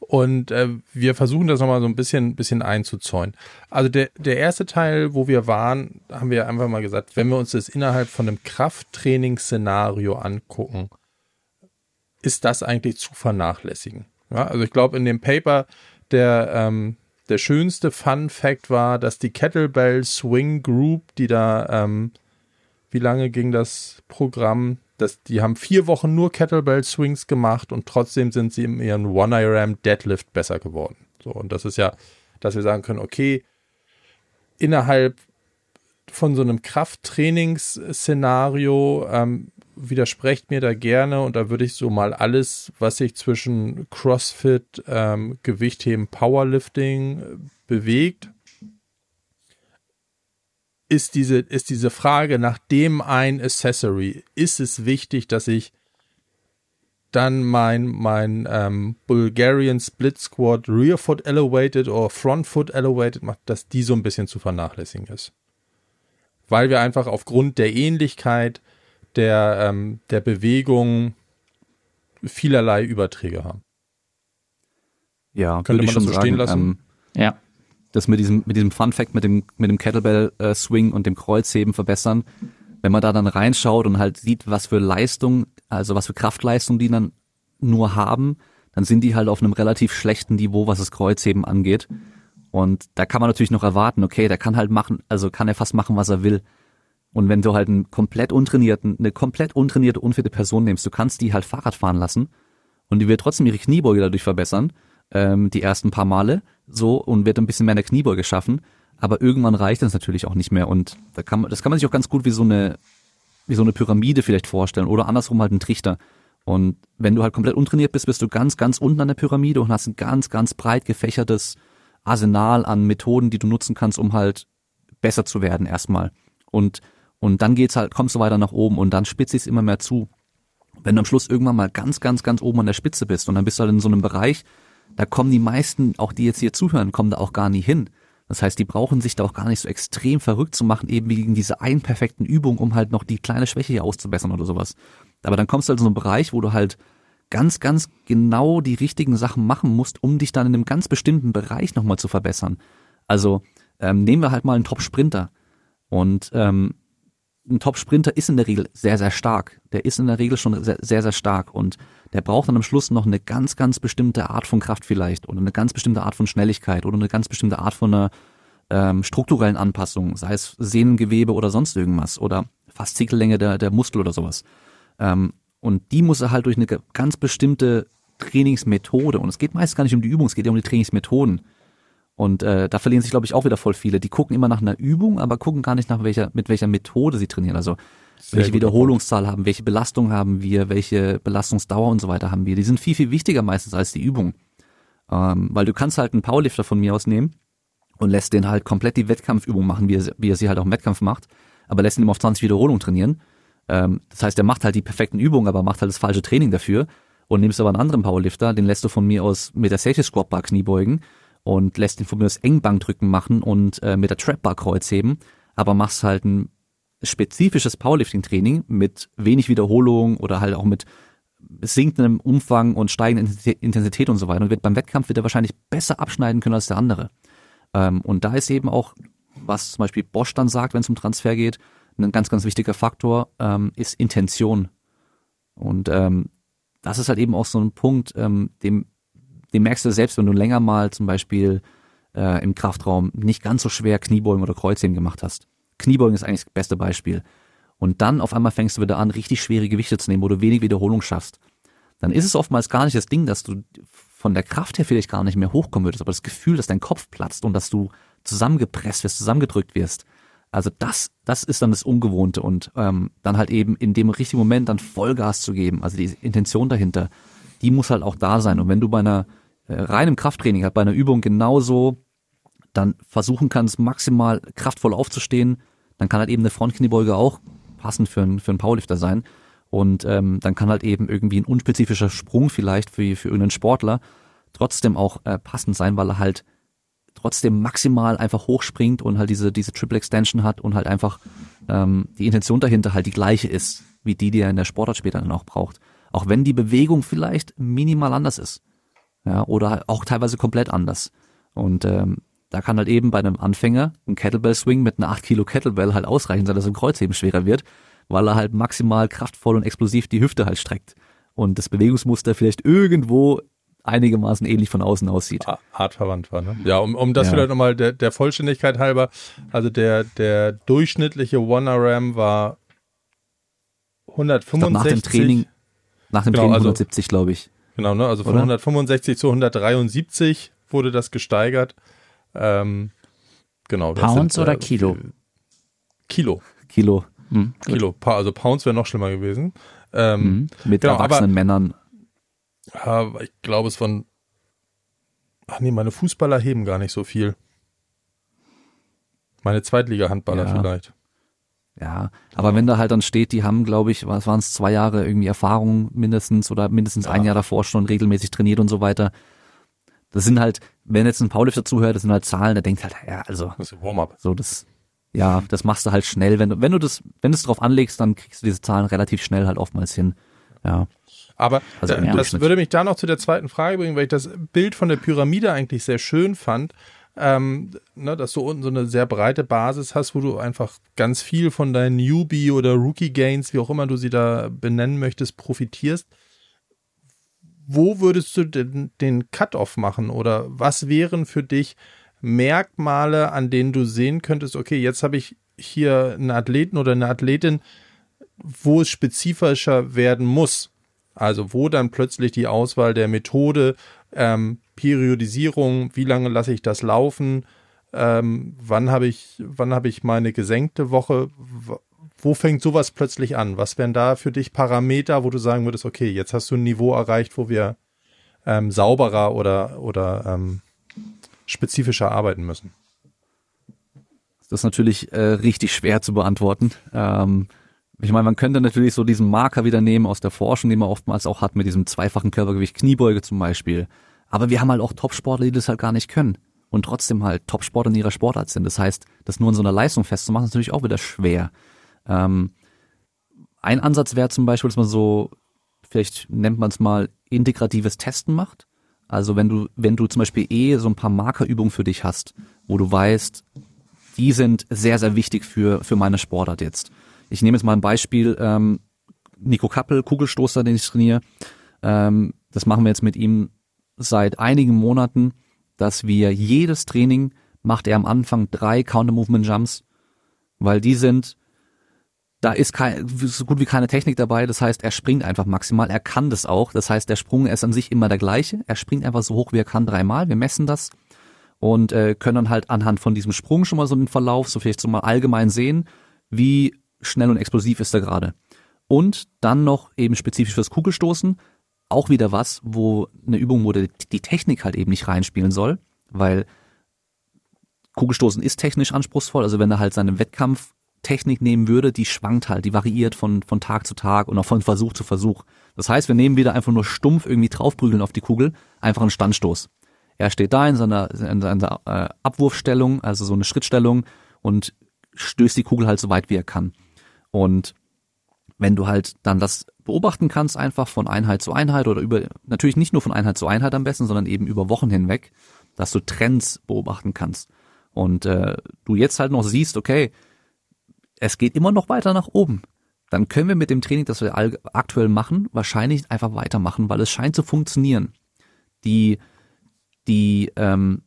Und äh, wir versuchen das nochmal so ein bisschen, bisschen einzuzäunen. Also der, der erste Teil, wo wir waren, haben wir einfach mal gesagt, wenn wir uns das innerhalb von einem Krafttrainingsszenario angucken, ist das eigentlich zu vernachlässigen. Ja, also ich glaube, in dem Paper der, ähm, der schönste Fun Fact war, dass die Kettlebell Swing Group, die da, ähm, wie lange ging das Programm? Das, die haben vier Wochen nur Kettlebell Swings gemacht und trotzdem sind sie in ihren One-IRM Deadlift besser geworden. So, und das ist ja, dass wir sagen können, okay, innerhalb von so einem Krafttrainingsszenario ähm, widersprecht mir da gerne und da würde ich so mal alles, was sich zwischen CrossFit, ähm, Gewichtheben, Powerlifting äh, bewegt, ist diese, ist diese Frage nach dem ein Accessory. Ist es wichtig, dass ich dann mein, mein ähm, Bulgarian Split Squad Rear Foot Elevated oder Front Foot Elevated macht, dass die so ein bisschen zu vernachlässigen ist. Weil wir einfach aufgrund der Ähnlichkeit der, ähm, der Bewegung vielerlei Überträge haben. Ja, könnte man das so sagen, stehen lassen? Ähm, ja das mit diesem, mit diesem Fun Fact mit dem, mit dem Kettlebell äh, und dem Kreuzheben verbessern. Wenn man da dann reinschaut und halt sieht, was für Leistung, also was für Kraftleistung die dann nur haben, dann sind die halt auf einem relativ schlechten Niveau, was das Kreuzheben angeht. Und da kann man natürlich noch erwarten, okay, der kann halt machen, also kann er fast machen, was er will. Und wenn du halt einen komplett untrainierten, eine komplett untrainierte, unfitte Person nimmst, du kannst die halt Fahrrad fahren lassen und die wird trotzdem ihre Kniebeuge dadurch verbessern, ähm, die ersten paar Male so und wird ein bisschen mehr in der Kniebeuge schaffen. Aber irgendwann reicht das natürlich auch nicht mehr und da kann man, das kann man sich auch ganz gut wie so eine, wie so eine Pyramide vielleicht vorstellen oder andersrum halt ein Trichter. Und wenn du halt komplett untrainiert bist, bist du ganz, ganz unten an der Pyramide und hast ein ganz, ganz breit gefächertes Arsenal an Methoden, die du nutzen kannst, um halt besser zu werden erstmal. Und, und dann geht's halt, kommst du weiter nach oben und dann spitzt es immer mehr zu. Wenn du am Schluss irgendwann mal ganz, ganz, ganz oben an der Spitze bist und dann bist du halt in so einem Bereich, da kommen die meisten, auch die jetzt hier zuhören, kommen da auch gar nie hin. Das heißt, die brauchen sich da auch gar nicht so extrem verrückt zu machen, eben wegen dieser einen perfekten Übung, um halt noch die kleine Schwäche hier auszubessern oder sowas. Aber dann kommst du halt in so einen Bereich, wo du halt ganz, ganz genau die richtigen Sachen machen musst, um dich dann in einem ganz bestimmten Bereich nochmal zu verbessern. Also ähm, nehmen wir halt mal einen Top-Sprinter. Und ähm, ein Top-Sprinter ist in der Regel sehr, sehr stark. Der ist in der Regel schon sehr, sehr, sehr stark. Und der braucht dann am Schluss noch eine ganz, ganz bestimmte Art von Kraft vielleicht oder eine ganz bestimmte Art von Schnelligkeit oder eine ganz bestimmte Art von einer ähm, strukturellen Anpassung, sei es Sehnengewebe oder sonst irgendwas oder Faszikellänge der, der Muskel oder sowas. Ähm, und die muss er halt durch eine ganz bestimmte Trainingsmethode. Und es geht meist gar nicht um die Übung, es geht ja um die Trainingsmethoden. Und äh, da verlieren sich, glaube ich, auch wieder voll viele. Die gucken immer nach einer Übung, aber gucken gar nicht nach welcher, mit welcher Methode sie trainieren. Also Sehr welche Wiederholungszahl haben, welche Belastung haben wir, welche Belastungsdauer und so weiter haben wir. Die sind viel, viel wichtiger meistens als die Übung. Ähm, weil du kannst halt einen Powerlifter von mir aus nehmen und lässt den halt komplett die Wettkampfübung machen, wie er, sie- wie er sie halt auch im Wettkampf macht, aber lässt ihn immer auf 20 Wiederholungen trainieren. Ähm, das heißt, er macht halt die perfekten Übungen, aber macht halt das falsche Training dafür. Und nimmst aber einen anderen Powerlifter, den lässt du von mir aus mit der Safety Squat Bar Kniebeugen und lässt ihn von mir aus Engbankdrücken machen und äh, mit der Trap Bar Kreuzheben, aber machst halt ein spezifisches Powerlifting-Training mit wenig Wiederholung oder halt auch mit sinkendem Umfang und steigender Intensität- und so weiter. Und wird beim Wettkampf wird er wahrscheinlich besser abschneiden können als der andere. Ähm, und da ist eben auch, was zum Beispiel Bosch dann sagt, wenn es um Transfer geht, ein ganz, ganz wichtiger Faktor ähm, ist Intention. Und ähm, das ist halt eben auch so ein Punkt, ähm, dem, dem merkst du selbst, wenn du länger mal zum Beispiel äh, im Kraftraum nicht ganz so schwer Kniebeugen oder Kreuzheben gemacht hast. Kniebeugen ist eigentlich das beste Beispiel. Und dann auf einmal fängst du wieder an, richtig schwere Gewichte zu nehmen, wo du wenig Wiederholung schaffst. Dann ist es oftmals gar nicht das Ding, dass du von der Kraft her vielleicht gar nicht mehr hochkommen würdest, aber das Gefühl, dass dein Kopf platzt und dass du zusammengepresst wirst, zusammengedrückt wirst. Also das, das ist dann das Ungewohnte und ähm, dann halt eben in dem richtigen Moment dann Vollgas zu geben. Also die Intention dahinter, die muss halt auch da sein. Und wenn du bei einer äh, reinem Krafttraining halt bei einer Übung genauso dann versuchen kannst, maximal kraftvoll aufzustehen, dann kann halt eben eine Frontkniebeuge auch passend für einen, für einen Powerlifter sein. Und ähm, dann kann halt eben irgendwie ein unspezifischer Sprung vielleicht für, für irgendeinen Sportler trotzdem auch äh, passend sein, weil er halt trotzdem maximal einfach hochspringt und halt diese, diese Triple Extension hat und halt einfach ähm, die Intention dahinter halt die gleiche ist, wie die, die er in der Sportart später dann auch braucht. Auch wenn die Bewegung vielleicht minimal anders ist. Ja, oder auch teilweise komplett anders. Und ähm, da kann halt eben bei einem Anfänger ein Kettlebell-Swing mit einer 8 Kilo Kettlebell halt ausreichen sein, dass im Kreuzheben schwerer wird, weil er halt maximal kraftvoll und explosiv die Hüfte halt streckt. Und das Bewegungsmuster vielleicht irgendwo einigermaßen ähnlich von außen aussieht. A- artverwandt war. Ne? Ja, um, um das Ja. vielleicht nochmal der, der Vollständigkeit halber, also der, der durchschnittliche One-RAM war Ich glaub, 165. nach dem Training, nach dem Genau, Training also- 170, glaube ich. Genau, ne? also von Oder? 165 zu 173 wurde das gesteigert. Ähm, genau. Pounds oder Kilo? Kilo. Kilo Hm, gut. Kilo. Pa- Also Pounds wäre noch schlimmer gewesen. Ähm, mhm. mit Genau, erwachsenen Männern. Ja, ich glaube, es waren. Ach nee, meine Fußballer heben gar nicht so viel. Meine Zweitliga-Handballer Ja. vielleicht. Ja, aber wenn da halt dann steht, die haben, glaube ich, was waren es, zwei Jahre irgendwie Erfahrung mindestens oder mindestens ein Ja. Jahr davor schon regelmäßig trainiert und so weiter. Das sind halt, wenn jetzt ein Powerlifter zuhört, das sind halt Zahlen, der denkt halt, ja, also Das ist Warm-up. so das, ja, das machst du halt schnell. Wenn du, wenn du das, wenn du es drauf anlegst, dann kriegst du diese Zahlen relativ schnell halt oftmals hin. Ja, Aber Also im das würde mich da noch zu der zweiten Frage bringen, weil ich das Bild von der Pyramide eigentlich sehr schön fand. Ähm, ne, dass du unten so eine sehr breite Basis hast, wo du einfach ganz viel von deinen Newbie oder Rookie Gains, wie auch immer du sie da benennen möchtest, profitierst. Wo würdest du denn den Cut-off machen oder was wären für dich Merkmale, an denen du sehen könntest, okay, jetzt habe ich hier einen Athleten oder eine Athletin, wo es spezifischer werden muss. Also wo dann plötzlich die Auswahl der Methode, ähm, Periodisierung, wie lange lasse ich das laufen, ähm, wann habe ich, wann habe ich meine gesenkte Woche, wo fängt sowas plötzlich an? Was wären da für dich Parameter, wo du sagen würdest, okay, jetzt hast du ein Niveau erreicht, wo wir ähm, sauberer oder, oder ähm, spezifischer arbeiten müssen? das ist natürlich äh, richtig schwer zu beantworten. Ähm, ich meine, man könnte natürlich so diesen Marker wieder nehmen aus der Forschung, den man oftmals auch hat mit diesem zweifachen Körpergewicht Kniebeuge zum Beispiel. Aber wir haben halt auch Topsportler, die das halt gar nicht können und trotzdem halt Topsportler in ihrer Sportart sind. Das heißt, das nur in so einer Leistung festzumachen, ist natürlich auch wieder schwer. Ähm, ein Ansatz wäre zum Beispiel, dass man so, vielleicht nennt man es mal, integratives Testen macht. Also wenn du, wenn du zum Beispiel eh so ein paar Markerübungen für dich hast, wo du weißt, die sind sehr, sehr wichtig für, für meine Sportart jetzt. Ich nehme jetzt mal ein Beispiel, ähm, Nico Kappel, Kugelstoßer, den ich trainiere. Ähm, das machen wir jetzt mit ihm seit einigen Monaten, dass wir jedes Training macht er am Anfang drei Counter-Movement-Jumps, weil die sind da ist kein, so gut wie keine Technik dabei. Das heißt, er springt einfach maximal. Er kann das auch. Das heißt, der Sprung ist an sich immer der gleiche. Er springt einfach so hoch, wie er kann, dreimal. Wir messen das und äh, können dann halt anhand von diesem Sprung schon mal so den Verlauf, so vielleicht so mal allgemein sehen, wie schnell und explosiv ist er gerade. Und dann noch eben spezifisch fürs Kugelstoßen auch wieder was, wo eine Übung, wo die Technik halt eben nicht reinspielen soll, weil Kugelstoßen ist technisch anspruchsvoll. Also wenn er halt seine Wettkampftechnik nehmen würde, die schwankt halt, die variiert von, von Tag zu Tag und auch von Versuch zu Versuch. Das heißt, wir nehmen wieder einfach nur stumpf irgendwie draufprügeln auf die Kugel, einfach einen Standstoß. Er steht da in seiner, in seiner äh, Abwurfstellung, also so eine Schrittstellung und stößt die Kugel halt so weit wie er kann. Und wenn du halt dann das beobachten kannst, einfach von Einheit zu Einheit oder über, natürlich nicht nur von Einheit zu Einheit am besten, sondern eben über Wochen hinweg, dass du Trends beobachten kannst. Und äh, du jetzt halt noch siehst, okay, es geht immer noch weiter nach oben. Dann können wir mit dem Training, das wir aktuell machen, wahrscheinlich einfach weitermachen, weil es scheint zu funktionieren. Die, die, ähm,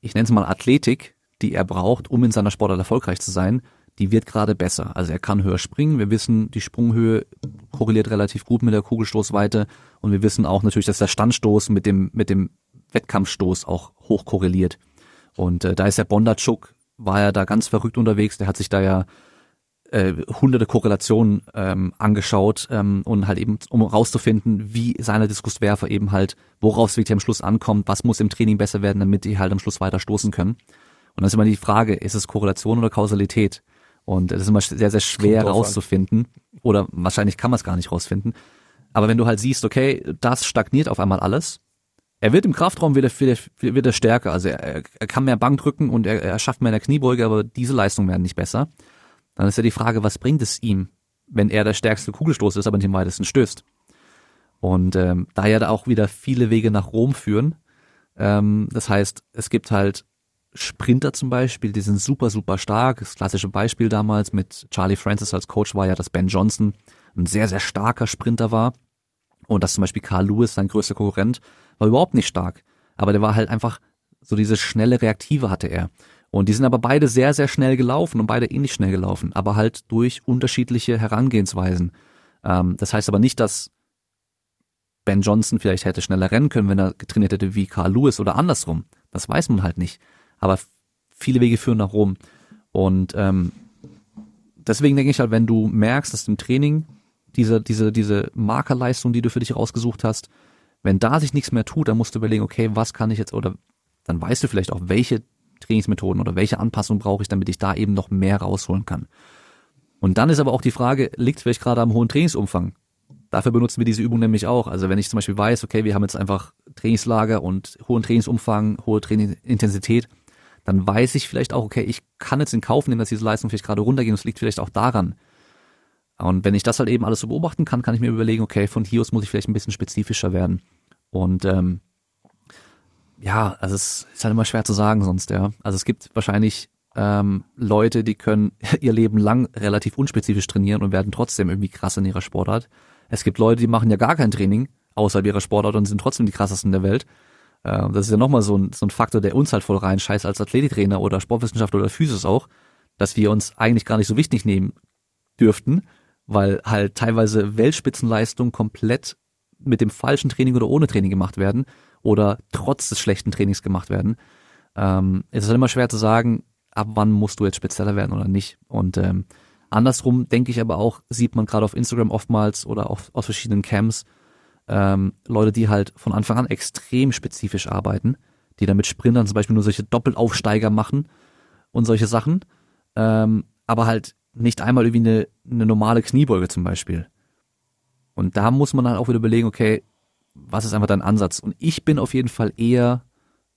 ich nenne es mal Athletik, die er braucht, um in seiner Sportart erfolgreich zu sein, die wird gerade besser. Also er kann höher springen. Wir wissen, die Sprunghöhe korreliert relativ gut mit der Kugelstoßweite und wir wissen auch natürlich, dass der Standstoß mit dem mit dem Wettkampfstoß auch hoch korreliert. Und äh, da ist der Bondarchuk, war ja da ganz verrückt unterwegs. Der hat sich da ja äh, hunderte Korrelationen ähm, angeschaut ähm, und halt eben, um rauszufinden, wie seine Diskuswerfer eben halt, worauf es wirklich am Schluss ankommt, was muss im Training besser werden, damit die halt am Schluss weiter stoßen können. Und dann ist immer die Frage, ist es Korrelation oder Kausalität? Und das ist immer sehr, sehr schwer rauszufinden. Oder wahrscheinlich kann man es gar nicht rausfinden. Aber wenn du halt siehst, okay, das stagniert auf einmal alles. Er wird im Kraftraum wieder, wieder, wieder stärker. Also er, er kann mehr Bank drücken und er, er schafft mehr in der Kniebeuge, aber diese Leistungen werden nicht besser. Dann ist ja die Frage, was bringt es ihm, wenn er der stärkste Kugelstoß ist, aber nicht am weitesten stößt? Und ähm, da ja da auch wieder viele Wege nach Rom führen. Ähm, das heißt, es gibt halt Sprinter zum Beispiel, die sind super, super stark. Das klassische Beispiel damals mit Charlie Francis als Coach war ja, dass Ben Johnson ein sehr, sehr starker Sprinter war. Und dass zum Beispiel Carl Lewis, sein größter Konkurrent, war überhaupt nicht stark. Aber der war halt einfach so diese schnelle Reaktive hatte er. Und die sind aber beide sehr, sehr schnell gelaufen und beide ähnlich schnell gelaufen, aber halt durch unterschiedliche Herangehensweisen. Ähm, das heißt aber nicht, dass Ben Johnson vielleicht hätte schneller rennen können, wenn er getrainiert hätte wie Carl Lewis oder andersrum. Das weiß man halt nicht aber viele Wege führen nach Rom. Und ähm, deswegen denke ich halt, wenn du merkst, dass im Training diese, diese, diese Markerleistung, die du für dich rausgesucht hast, wenn da sich nichts mehr tut, dann musst du überlegen, okay, was kann ich jetzt, oder dann weißt du vielleicht auch, welche Trainingsmethoden oder welche Anpassung brauche ich, damit ich da eben noch mehr rausholen kann. Und dann ist aber auch die Frage, liegt es vielleicht gerade am hohen Trainingsumfang? Dafür benutzen wir diese Übung nämlich auch. Also wenn ich zum Beispiel weiß, okay, wir haben jetzt einfach Trainingslager und hohen Trainingsumfang, hohe Trainingsintensität, dann weiß ich vielleicht auch, okay, ich kann jetzt in Kauf nehmen, dass diese Leistung vielleicht gerade runtergehen. Das liegt vielleicht auch daran. Und wenn ich das halt eben alles so beobachten kann, kann ich mir überlegen, okay, von hier aus muss ich vielleicht ein bisschen spezifischer werden. Und ähm, ja, also es ist halt immer schwer zu sagen sonst, ja. Also es gibt wahrscheinlich ähm, Leute, die können ihr Leben lang relativ unspezifisch trainieren und werden trotzdem irgendwie krass in ihrer Sportart. Es gibt Leute, die machen ja gar kein Training außerhalb ihrer Sportart und sind trotzdem die krassesten der Welt. Äh, das ist ja nochmal so ein, so ein Faktor, der uns halt voll rein scheißt als Athletiktrainer oder Sportwissenschaftler oder Physis auch, dass wir uns eigentlich gar nicht so wichtig nehmen dürften, weil halt teilweise Weltspitzenleistungen komplett mit dem falschen Training oder ohne Training gemacht werden oder trotz des schlechten Trainings gemacht werden. Ähm, es ist halt immer schwer zu sagen, ab wann musst du jetzt spezieller werden oder nicht. Und ähm, andersrum denke ich aber auch, sieht man gerade auf Instagram oftmals oder auf, aus verschiedenen Camps, ähm, Leute, die halt von Anfang an extrem spezifisch arbeiten, die dann mit Sprintern zum Beispiel nur solche Doppelaufsteiger machen und solche Sachen, ähm, aber halt nicht einmal irgendwie eine, eine normale Kniebeuge zum Beispiel. Und da muss man dann auch wieder überlegen, okay, was ist einfach dein Ansatz? Und ich bin auf jeden Fall eher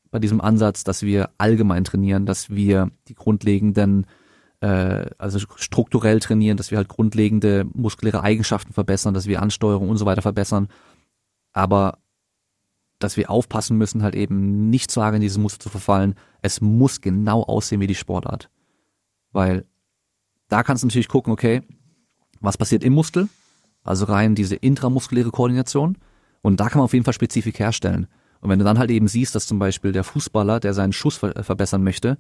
bei diesem Ansatz, dass wir allgemein trainieren, dass wir die grundlegenden, äh, also strukturell trainieren, dass wir halt grundlegende muskuläre Eigenschaften verbessern, dass wir Ansteuerung und so weiter verbessern aber dass wir aufpassen müssen, halt eben nicht zu arg in diese Muster zu verfallen. Es muss genau aussehen wie die Sportart. Weil da kannst du natürlich gucken, okay, was passiert im Muskel? Also rein diese intramuskuläre Koordination. Und da kann man auf jeden Fall Spezifik herstellen. Und wenn du dann halt eben siehst, dass zum Beispiel der Fußballer, der seinen Schuss ver verbessern möchte,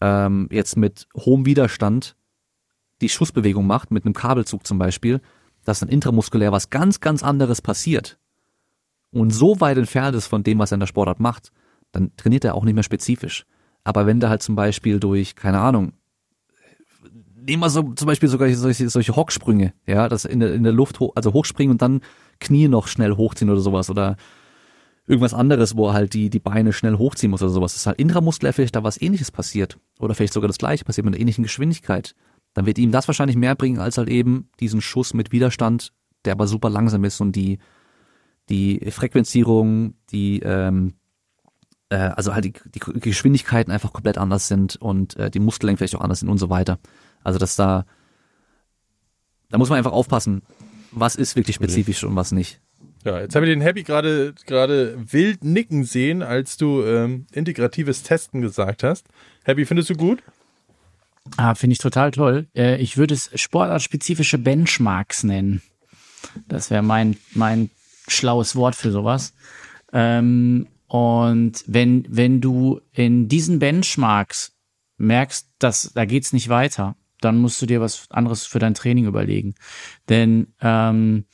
ähm, jetzt mit hohem Widerstand die Schussbewegung macht, mit einem Kabelzug zum Beispiel, dass dann intramuskulär was ganz, ganz anderes passiert und so weit entfernt ist von dem, was er in der Sportart macht, dann trainiert er auch nicht mehr spezifisch. Aber wenn der halt zum Beispiel durch, keine Ahnung, nehmen wir so zum Beispiel sogar solche, solche Hocksprünge, ja, das in der, in der Luft, hoch, also hochspringen und dann Knie noch schnell hochziehen oder sowas oder irgendwas anderes, wo er halt die, die Beine schnell hochziehen muss oder sowas. Das ist halt intramuskulär vielleicht da was ähnliches passiert oder vielleicht sogar das gleiche passiert mit einer ähnlichen Geschwindigkeit. Dann wird ihm das wahrscheinlich mehr bringen als halt eben diesen Schuss mit Widerstand, der aber super langsam ist und die, die Frequenzierung, die, ähm, äh, also halt die, die Geschwindigkeiten einfach komplett anders sind und äh, die Muskellängen vielleicht auch anders sind und so weiter. Also dass da, da muss man einfach aufpassen, was ist wirklich spezifisch und was nicht. Ja, jetzt habe ich den Happy gerade gerade wild nicken sehen, als du ähm, integratives Testen gesagt hast. Happy, findest du gut? Ah, finde ich total toll. Äh, ich würde es sportartspezifische Benchmarks nennen. Das wäre mein, mein schlaues Wort für sowas. Ähm, und wenn, wenn du in diesen Benchmarks merkst, dass da geht's nicht weiter, dann musst du dir was anderes für dein Training überlegen. Denn ähm,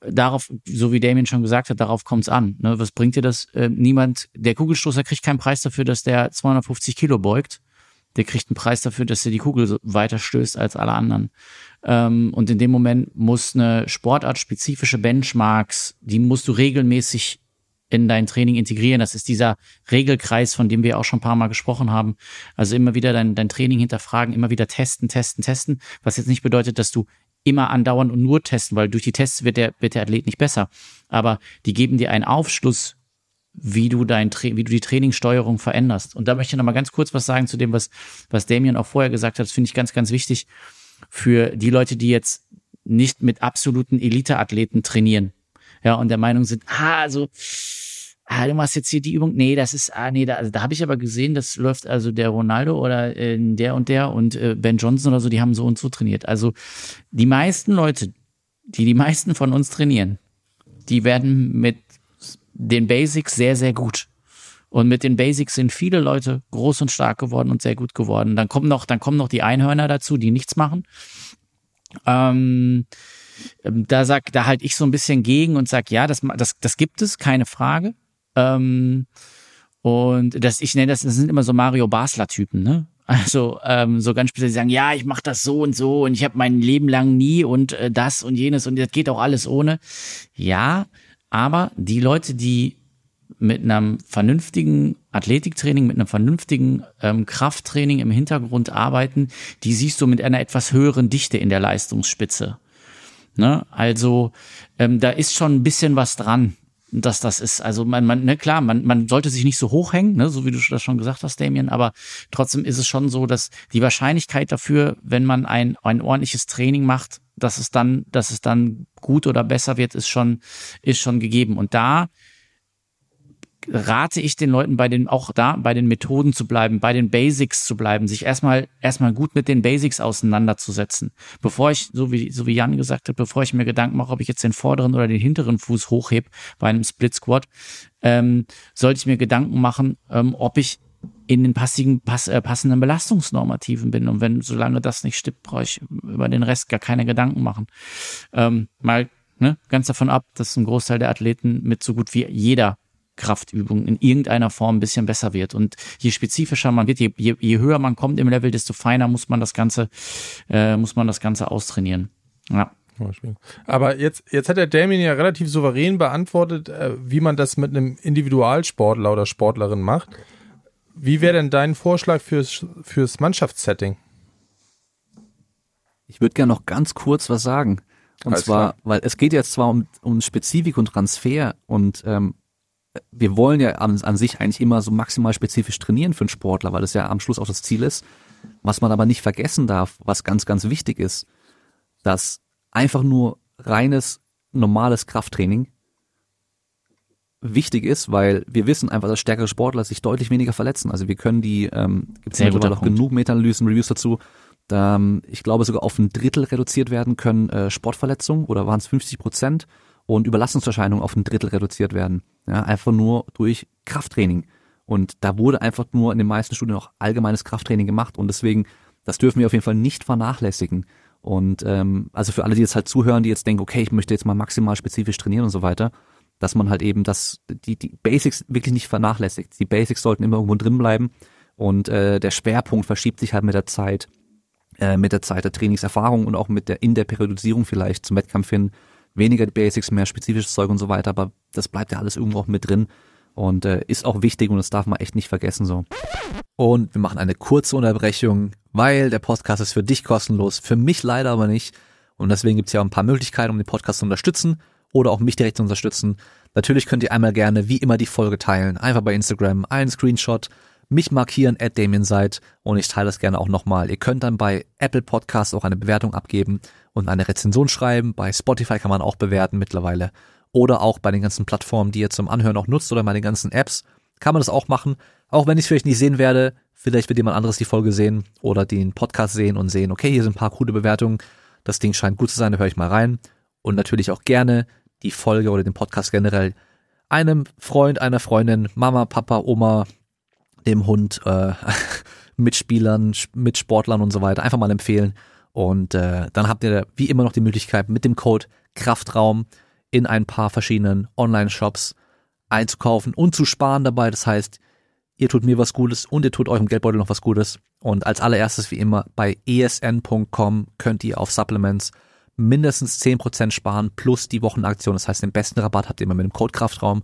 darauf, so wie Damien schon gesagt hat, darauf kommt's an. Ne? Was bringt dir das? Äh, niemand, der Kugelstoßer kriegt keinen Preis dafür, dass der 250 Kilo beugt. Der kriegt einen Preis dafür, dass er die Kugel weiter stößt als alle anderen. Ähm, und in dem Moment muss eine sportartspezifische Benchmarks, die musst du regelmäßig in dein Training integrieren. Das ist dieser Regelkreis, von dem wir auch schon ein paar Mal gesprochen haben. Also immer wieder dein, dein Training hinterfragen, immer wieder testen, testen, testen. Was jetzt nicht bedeutet, dass du immer andauern und nur testen, weil durch die Tests wird der, wird der Athlet nicht besser. Aber die geben dir einen Aufschluss, wie du dein, wie du die Trainingssteuerung veränderst. Und da möchte ich noch mal ganz kurz was sagen zu dem, was, was Damien auch vorher gesagt hat. Das finde ich ganz, ganz wichtig für die Leute, die jetzt nicht mit absoluten Elite-Athleten trainieren. Ja, und der Meinung sind, ah, also, ah, du machst jetzt hier die Übung. Nee, das ist, ah, nee, da, also da habe ich aber gesehen, das läuft also der Ronaldo oder äh, der und der und äh, Ben Johnson oder so, die haben so und so trainiert. Also die meisten Leute, die die meisten von uns trainieren, die werden mit den Basics sehr, sehr gut. Und mit den Basics sind viele Leute groß und stark geworden und sehr gut geworden. Dann kommen noch, dann kommen noch die Einhörner dazu, die nichts machen. Ähm, da sag, da halt ich so ein bisschen gegen und sag, ja, das, das, das gibt es, keine Frage. Ähm, und das, ich nenne das, das sind immer so Mario Basler-Typen, ne? Also ähm, so ganz speziell die sagen, ja, ich mache das so und so und ich habe mein Leben lang nie und äh, das und jenes und das geht auch alles ohne. Ja, aber die Leute, die mit einem vernünftigen Athletiktraining, mit einem vernünftigen ähm, Krafttraining im Hintergrund arbeiten, die siehst du mit einer etwas höheren Dichte in der Leistungsspitze. Ne? Also ähm, da ist schon ein bisschen was dran dass das ist. Also man, man, ne, klar, man, man sollte sich nicht so hochhängen, ne, so wie du das schon gesagt hast, Damien, aber trotzdem ist es schon so, dass die Wahrscheinlichkeit dafür, wenn man ein, ein ordentliches Training macht, dass es dann, dass es dann gut oder besser wird, ist schon, ist schon gegeben. Und da rate ich den Leuten bei den, auch da bei den Methoden zu bleiben, bei den Basics zu bleiben, sich erstmal, erstmal gut mit den Basics auseinanderzusetzen. Bevor ich, so wie, so wie Jan gesagt hat, bevor ich mir Gedanken mache, ob ich jetzt den vorderen oder den hinteren Fuß hochhebe bei einem Split Squat, ähm, sollte ich mir Gedanken machen, ähm, ob ich in den passigen, pass, äh, passenden Belastungsnormativen bin. Und wenn, solange das nicht stimmt, brauche ich über den Rest gar keine Gedanken machen. Ähm, mal ne, ganz davon ab, dass ein Großteil der Athleten mit so gut wie jeder Kraftübung in irgendeiner Form ein bisschen besser wird. Und je spezifischer man wird, je, je, je höher man kommt im Level, desto feiner muss man das Ganze, äh, muss man das Ganze austrainieren. Ja. Aber jetzt, jetzt hat der Damien ja relativ souverän beantwortet, äh, wie man das mit einem Individualsportler oder Sportlerin macht. Wie wäre denn dein Vorschlag fürs, fürs Mannschaftssetting? Ich würde gerne noch ganz kurz was sagen. Und Alles zwar, klar. weil es geht jetzt zwar um, um Spezifik und Transfer und ähm, wir wollen ja an, an sich eigentlich immer so maximal spezifisch trainieren für einen Sportler, weil das ja am Schluss auch das Ziel ist. Was man aber nicht vergessen darf, was ganz, ganz wichtig ist, dass einfach nur reines, normales Krafttraining wichtig ist, weil wir wissen einfach, dass stärkere Sportler sich deutlich weniger verletzen. Also wir können die, ähm, gibt es mittlerweile auch genug Meta-Analysen, Reviews dazu, da, ähm, ich glaube sogar auf ein Drittel reduziert werden können äh, Sportverletzungen oder waren es 50 Prozent und Überlastungserscheinungen auf ein Drittel reduziert werden. Ja, einfach nur durch Krafttraining. Und da wurde einfach nur in den meisten Studien auch allgemeines Krafttraining gemacht und deswegen Das dürfen wir auf jeden Fall nicht vernachlässigen. Und ähm, also für alle, die jetzt halt zuhören, die jetzt denken, okay, ich möchte jetzt mal maximal spezifisch trainieren und so weiter, dass man halt eben das, die, die Basics wirklich nicht vernachlässigt. Die Basics sollten immer irgendwo drin bleiben und äh, der Schwerpunkt verschiebt sich halt mit der Zeit, äh, mit der Zeit der Trainingserfahrung und auch mit der in der Periodisierung vielleicht zum Wettkampf hin. Weniger die Basics, mehr spezifisches Zeug und so weiter, aber das bleibt ja alles irgendwo auch mit drin und äh, ist auch wichtig und das darf man echt nicht vergessen so. Und wir machen eine kurze Unterbrechung, weil der Podcast ist für dich kostenlos, für mich leider aber nicht. Und deswegen gibt's ja auch ein paar Möglichkeiten, um den Podcast zu unterstützen oder auch mich direkt zu unterstützen. Natürlich könnt ihr einmal gerne wie immer die Folge teilen, einfach bei Instagram einen Screenshot, mich markieren at Damien seid und ich teile das gerne auch nochmal. Ihr könnt dann bei Apple Podcasts auch eine Bewertung abgeben und eine Rezension schreiben. Bei Spotify kann man auch bewerten mittlerweile. Oder auch bei den ganzen Plattformen, die ihr zum Anhören auch nutzt oder bei den ganzen Apps, kann man das auch machen. Auch wenn ich es vielleicht nicht sehen werde, vielleicht wird jemand anderes die Folge sehen oder den Podcast sehen und sehen, okay, hier sind ein paar coole Bewertungen. Das Ding scheint gut zu sein, da höre ich mal rein. Und natürlich auch gerne die Folge oder den Podcast generell einem Freund, einer Freundin, Mama, Papa, Oma, dem Hund, äh, Mitspielern, Mitsportlern und so weiter einfach mal empfehlen. Und äh, dann habt ihr wie immer noch die Möglichkeit, mit dem Code Kraftraum in ein paar verschiedenen Online-Shops einzukaufen und zu sparen dabei. Das heißt, ihr tut mir was Gutes und ihr tut eurem Geldbeutel noch was Gutes. Und als allererstes, wie immer, bei esn.com könnt ihr auf Supplements mindestens 10% sparen plus die Wochenaktion. Das heißt, den besten Rabatt habt ihr immer mit dem Code Kraftraum.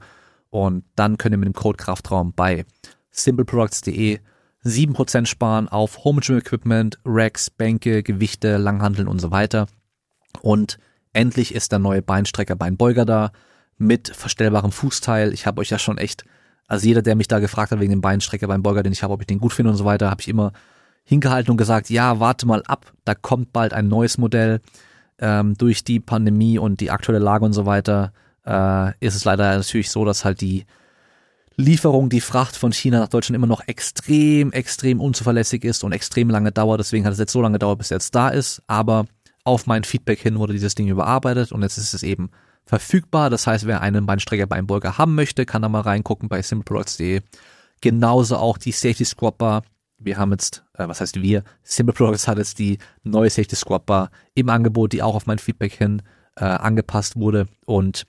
Und dann könnt ihr mit dem Code Kraftraum bei simpleproducts.de 7% sparen auf Home Gym Equipment, Racks, Bänke, Gewichte, Langhandeln und so weiter. Und endlich ist der neue Beinstrecker Beinbeuger da mit verstellbarem Fußteil. Ich habe euch ja schon echt, also jeder, der mich da gefragt hat wegen dem Beinstrecker Beinbeuger, den ich habe, ob ich den gut finde und so weiter, habe ich immer hingehalten und gesagt, ja, warte mal ab, da kommt bald ein neues Modell ähm, durch die Pandemie und die aktuelle Lage und so weiter, äh, ist es leider natürlich so, dass halt die Lieferung, die Fracht von China nach Deutschland immer noch extrem, extrem unzuverlässig ist und extrem lange dauert. Deswegen hat es jetzt so lange gedauert, bis es jetzt da ist. Aber auf mein Feedback hin wurde dieses Ding überarbeitet und jetzt ist es eben verfügbar. Das heißt, wer einen Beinstrecker Beinbeuger haben möchte, kann da mal reingucken bei simpleproducts.de. Genauso auch die Safety Squat Bar wir haben jetzt, äh, was heißt wir, Simple Products hat jetzt die neue Safety Squad Bar im Angebot, die auch auf mein Feedback hin äh, angepasst wurde und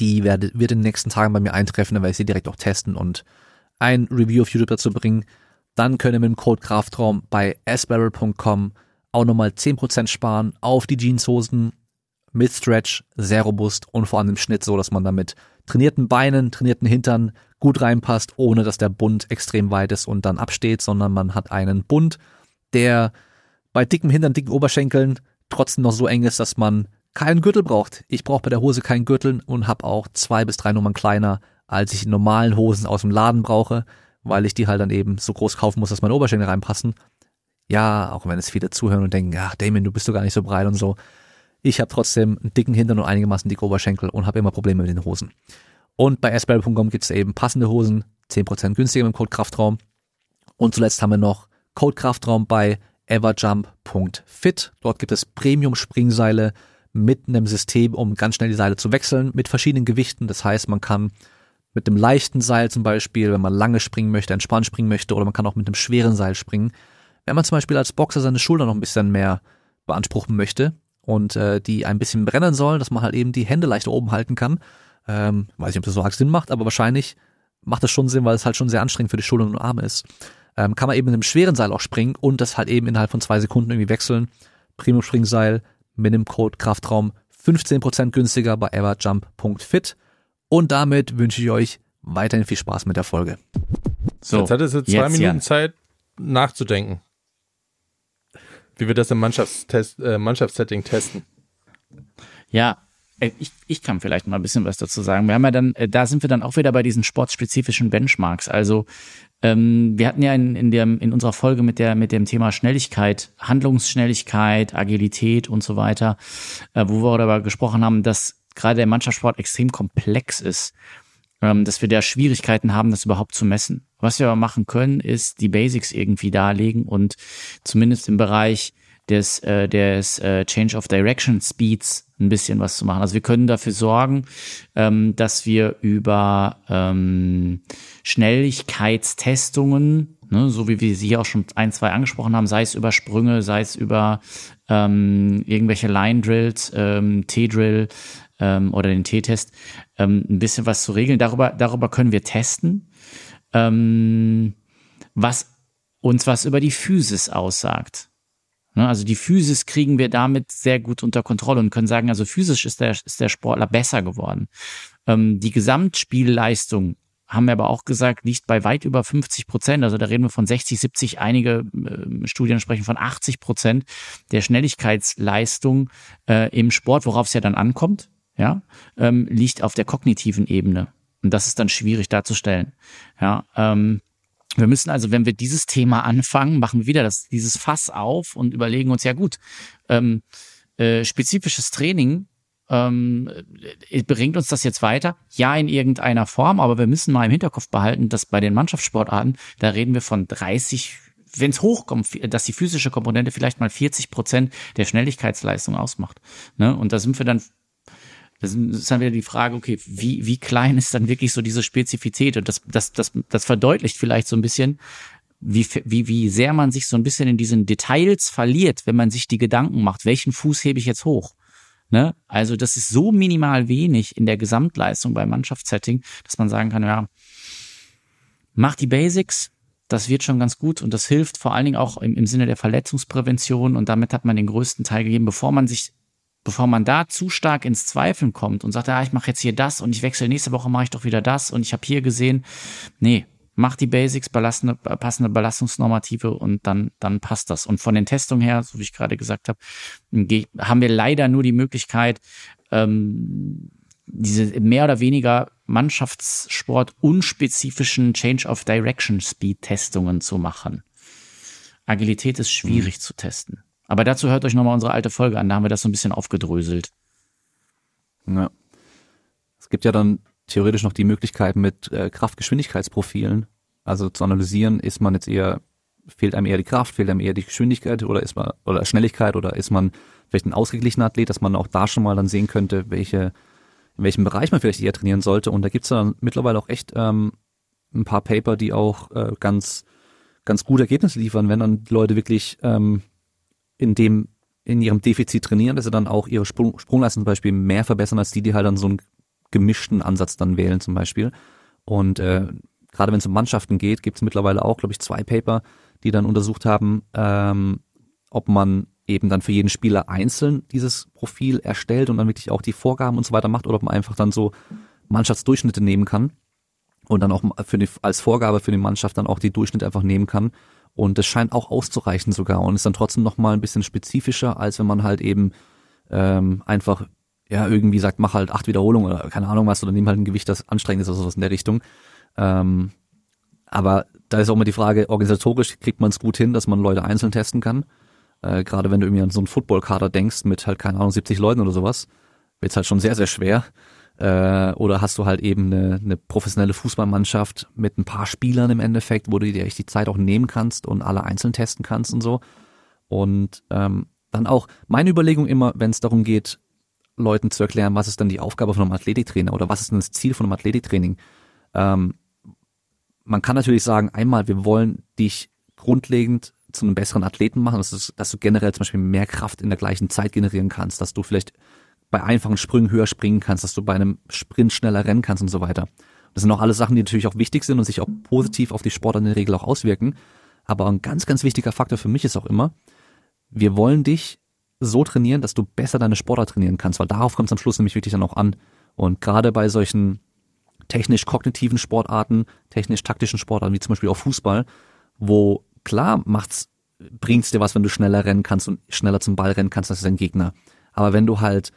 die werde, wird in den nächsten Tagen bei mir eintreffen, dann werde ich sie direkt auch testen und ein Review auf YouTube dazu bringen. Dann könnt ihr mit dem Code Kraftraum bei sbarrel.com auch nochmal 10% sparen auf die Jeanshosen mit Stretch, sehr robust und vor allem im Schnitt so, dass man damit trainierten Beinen, trainierten Hintern gut reinpasst, ohne dass der Bund extrem weit ist und dann absteht, sondern man hat einen Bund, der bei dickem Hintern, dicken Oberschenkeln trotzdem noch so eng ist, dass man keinen Gürtel braucht. Ich brauche bei der Hose keinen Gürtel und habe auch zwei bis drei Nummern kleiner, als ich in normalen Hosen aus dem Laden brauche, weil ich die halt dann eben so groß kaufen muss, dass meine Oberschenkel reinpassen. Ja, auch wenn es viele zuhören und denken, ach Damien, du bist doch gar nicht so breit und so. Ich habe trotzdem einen dicken Hintern und einigermaßen dicke Oberschenkel und habe immer Probleme mit den Hosen. Und bei sbarrel.com gibt es eben passende Hosen, 10% günstiger mit dem Code Kraftraum. Und zuletzt haben wir noch Code Kraftraum bei everjump.fit. Dort gibt es Premium-Springseile mit einem System, um ganz schnell die Seile zu wechseln, mit verschiedenen Gewichten. Das heißt, man kann mit einem leichten Seil zum Beispiel, wenn man lange springen möchte, entspannt springen möchte, oder man kann auch mit einem schweren Seil springen. Wenn man zum Beispiel als Boxer seine Schulter noch ein bisschen mehr beanspruchen möchte, und äh, die ein bisschen brennen sollen, dass man halt eben die Hände leicht oben halten kann. Ähm, weiß nicht, ob das so arg Sinn macht, aber wahrscheinlich macht das schon Sinn, weil es halt schon sehr anstrengend für die Schultern und Arme ist. Ähm, kann man eben mit einem schweren Seil auch springen und das halt eben innerhalb von zwei Sekunden irgendwie wechseln. Premium Springseil mit dem Code Kraftraum 15% günstiger bei everjump.fit. Und damit wünsche ich euch weiterhin viel Spaß mit der Folge. So, jetzt hattest du zwei Minuten Jan. Zeit nachzudenken wie wir das im Mannschaftstest, äh, Mannschaftssetting testen. Ja, äh, ich, ich kann vielleicht mal ein bisschen was dazu sagen. Wir haben ja dann, äh, da sind wir dann auch wieder bei diesen sportspezifischen Benchmarks. Also ähm, wir hatten ja in, in, der, in unserer Folge mit, der, mit dem Thema Schnelligkeit, Handlungsschnelligkeit, Agilität und so weiter, äh, wo wir darüber gesprochen haben, dass gerade der Mannschaftssport extrem komplex ist, ähm, dass wir da Schwierigkeiten haben, das überhaupt zu messen. Was wir aber machen können, ist die Basics irgendwie darlegen und zumindest im Bereich des, äh, des äh, Change of Direction Speeds ein bisschen was zu machen. Also wir können dafür sorgen, ähm, dass wir über ähm, Schnelligkeitstestungen Ne, so wie wir sie auch schon ein, zwei angesprochen haben, sei es über Sprünge, sei es über ähm, irgendwelche Line-Drills, ähm, T-Drill ähm, oder den T-Test, ähm, ein bisschen was zu regeln. Darüber, darüber können wir testen, ähm, was uns was über die Physis aussagt. Ne, also die Physis kriegen wir damit sehr gut unter Kontrolle und können sagen, also physisch ist der, ist der Sportler besser geworden. Ähm, die Gesamtspielleistung haben wir aber auch gesagt, liegt bei weit über 50 Prozent. Also da reden wir von 60, 70. Einige äh, Studien sprechen von 80 Prozent der Schnelligkeitsleistung äh, im Sport, worauf es ja dann ankommt, ja, ähm, liegt auf der kognitiven Ebene. Und das ist dann schwierig darzustellen. Ja, ähm, wir müssen also, wenn wir dieses Thema anfangen, machen wir wieder das, dieses Fass auf und überlegen uns, ja gut, ähm, äh, spezifisches Training ähm, äh, bringt uns das jetzt weiter? Ja, in irgendeiner Form, aber wir müssen mal im Hinterkopf behalten, dass bei den Mannschaftssportarten, da reden wir von 30, wenn es hochkommt, dass die physische Komponente vielleicht mal 40 Prozent der Schnelligkeitsleistung ausmacht. Ne? Und da sind wir dann das ist dann wieder die Frage, okay, wie, wie klein ist dann wirklich so diese Spezifität? Und das, das, das, das verdeutlicht vielleicht so ein bisschen, wie, wie, wie sehr man sich so ein bisschen in diesen Details verliert, wenn man sich die Gedanken macht, welchen Fuß hebe ich jetzt hoch? Ne? Also das ist so minimal wenig in der Gesamtleistung beim Mannschaftssetting, dass man sagen kann, ja, mach die Basics, das wird schon ganz gut und das hilft vor allen Dingen auch im, im Sinne der Verletzungsprävention und damit hat man den größten Teil gegeben, bevor man sich bevor man da zu stark ins Zweifeln kommt und sagt, ja, ich mache jetzt hier das und ich wechsle nächste Woche mache ich doch wieder das und ich habe hier gesehen, nee, mach die Basics, belastende, passende Belastungsnormative und dann, dann passt das. Und von den Testungen her, so wie ich gerade gesagt habe, haben wir leider nur die Möglichkeit, ähm, diese mehr oder weniger Mannschaftssport unspezifischen Change of Direction Speed Testungen zu machen. Agilität ist schwierig mhm. zu testen. Aber dazu hört euch nochmal unsere alte Folge an, da haben wir das so ein bisschen aufgedröselt. Ja. Es gibt ja dann theoretisch noch die Möglichkeit mit äh, Kraftgeschwindigkeitsprofilen, also zu analysieren, ist man jetzt eher, fehlt einem eher die Kraft, fehlt einem eher die Geschwindigkeit oder ist man, oder Schnelligkeit oder ist man vielleicht ein ausgeglichener Athlet, dass man auch da schon mal dann sehen könnte, welche, in welchem Bereich man vielleicht eher trainieren sollte. Und da gibt's dann mittlerweile auch echt ähm, ein paar Paper, die auch äh, ganz, ganz gute Ergebnisse liefern, wenn dann Leute wirklich ähm, in dem in ihrem Defizit trainieren, dass sie dann auch ihre Sprung, Sprungleistung zum Beispiel mehr verbessern als die, die halt dann so einen gemischten Ansatz dann wählen zum Beispiel. Und äh, gerade wenn es um Mannschaften geht, gibt es mittlerweile auch, glaube ich, zwei Paper, die dann untersucht haben, ähm, ob man eben dann für jeden Spieler einzeln dieses Profil erstellt und dann wirklich auch die Vorgaben und so weiter macht oder ob man einfach dann so Mannschaftsdurchschnitte nehmen kann und dann auch für die, als Vorgabe für die Mannschaft dann auch die Durchschnitte einfach nehmen kann. Und das scheint auch auszureichen sogar und ist dann trotzdem nochmal ein bisschen spezifischer, als wenn man halt eben ähm, einfach ja, irgendwie sagt, mach halt acht Wiederholungen oder keine Ahnung was, oder nimm halt ein Gewicht, das anstrengend ist oder sowas in der Richtung. Ähm, aber da ist auch immer die Frage, organisatorisch kriegt man es gut hin, dass man Leute einzeln testen kann. Äh, Gerade wenn du irgendwie an so einen Footballkader denkst mit halt, keine Ahnung, 70 Leuten oder sowas, wird's halt schon sehr, sehr schwer. Äh, oder hast du halt eben eine, eine professionelle Fußballmannschaft mit ein paar Spielern im Endeffekt, wo du dir echt die Zeit auch nehmen kannst und alle einzeln testen kannst und so. Und ähm, dann auch meine Überlegung immer, wenn es darum geht, Leuten zu erklären, was ist denn die Aufgabe von einem Athletiktrainer oder was ist denn das Ziel von einem Athletiktraining. Ähm, man kann natürlich sagen, einmal, wir wollen dich grundlegend zu einem besseren Athleten machen, dass, du, dass du generell zum Beispiel mehr Kraft in der gleichen Zeit generieren kannst, dass du vielleicht bei einfachen Sprüngen höher springen kannst, dass du bei einem Sprint schneller rennen kannst und so weiter. Das sind auch alles Sachen, die natürlich auch wichtig sind und sich auch positiv auf die Sportler in der Regel auch auswirken. Aber ein ganz, ganz wichtiger Faktor für mich ist auch immer, wir wollen dich so trainieren, dass du besser deine Sportler trainieren kannst, weil darauf kommt es am Schluss nämlich wirklich dann auch an. Und gerade bei solchen technisch-kognitiven Sportarten, technisch-taktischen Sportarten, wie zum Beispiel auch Fußball, wo klar macht's, bringt's dir was, wenn du schneller rennen kannst und schneller zum Ball rennen kannst als dein Gegner. Aber wenn du halt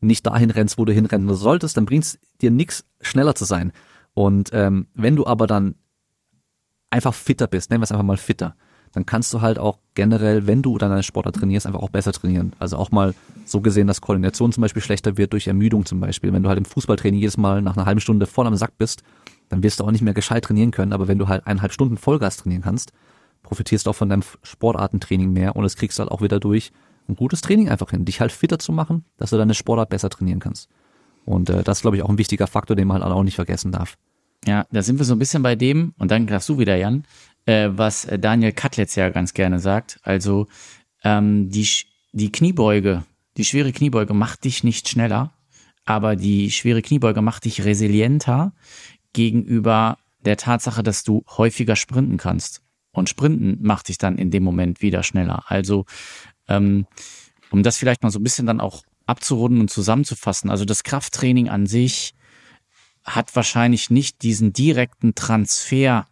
nicht dahin rennst, wo du hinrennen solltest, dann bringt's dir nichts, schneller zu sein. Und ähm, wenn du aber dann einfach fitter bist, nennen wir es einfach mal fitter, dann kannst du halt auch generell, wenn du dann deine Sportler trainierst, einfach auch besser trainieren. Also auch mal so gesehen, dass Koordination zum Beispiel schlechter wird durch Ermüdung zum Beispiel. Wenn du halt im Fußballtraining jedes Mal nach einer halben Stunde voll am Sack bist, dann wirst du auch nicht mehr gescheit trainieren können. Aber wenn du halt eineinhalb Stunden Vollgas trainieren kannst, profitierst du auch von deinem Sportartentraining mehr und das kriegst du halt auch wieder durch ein gutes Training einfach hin, dich halt fitter zu machen, dass du deine Sportart besser trainieren kannst. Und äh, das ist, glaube ich, auch ein wichtiger Faktor, den man halt auch nicht vergessen darf. Ja, da sind wir so ein bisschen bei dem, und dann darfst du wieder, Jan, äh, was Daniel Katlitz ja ganz gerne sagt. Also ähm, die, die Kniebeuge, die schwere Kniebeuge macht dich nicht schneller, aber die schwere Kniebeuge macht dich resilienter gegenüber der Tatsache, dass du häufiger sprinten kannst. Und Sprinten macht dich dann in dem Moment wieder schneller. Also ähm, um das vielleicht mal so ein bisschen dann auch abzurunden und zusammenzufassen. Also das Krafttraining an sich hat wahrscheinlich nicht diesen direkten Transfer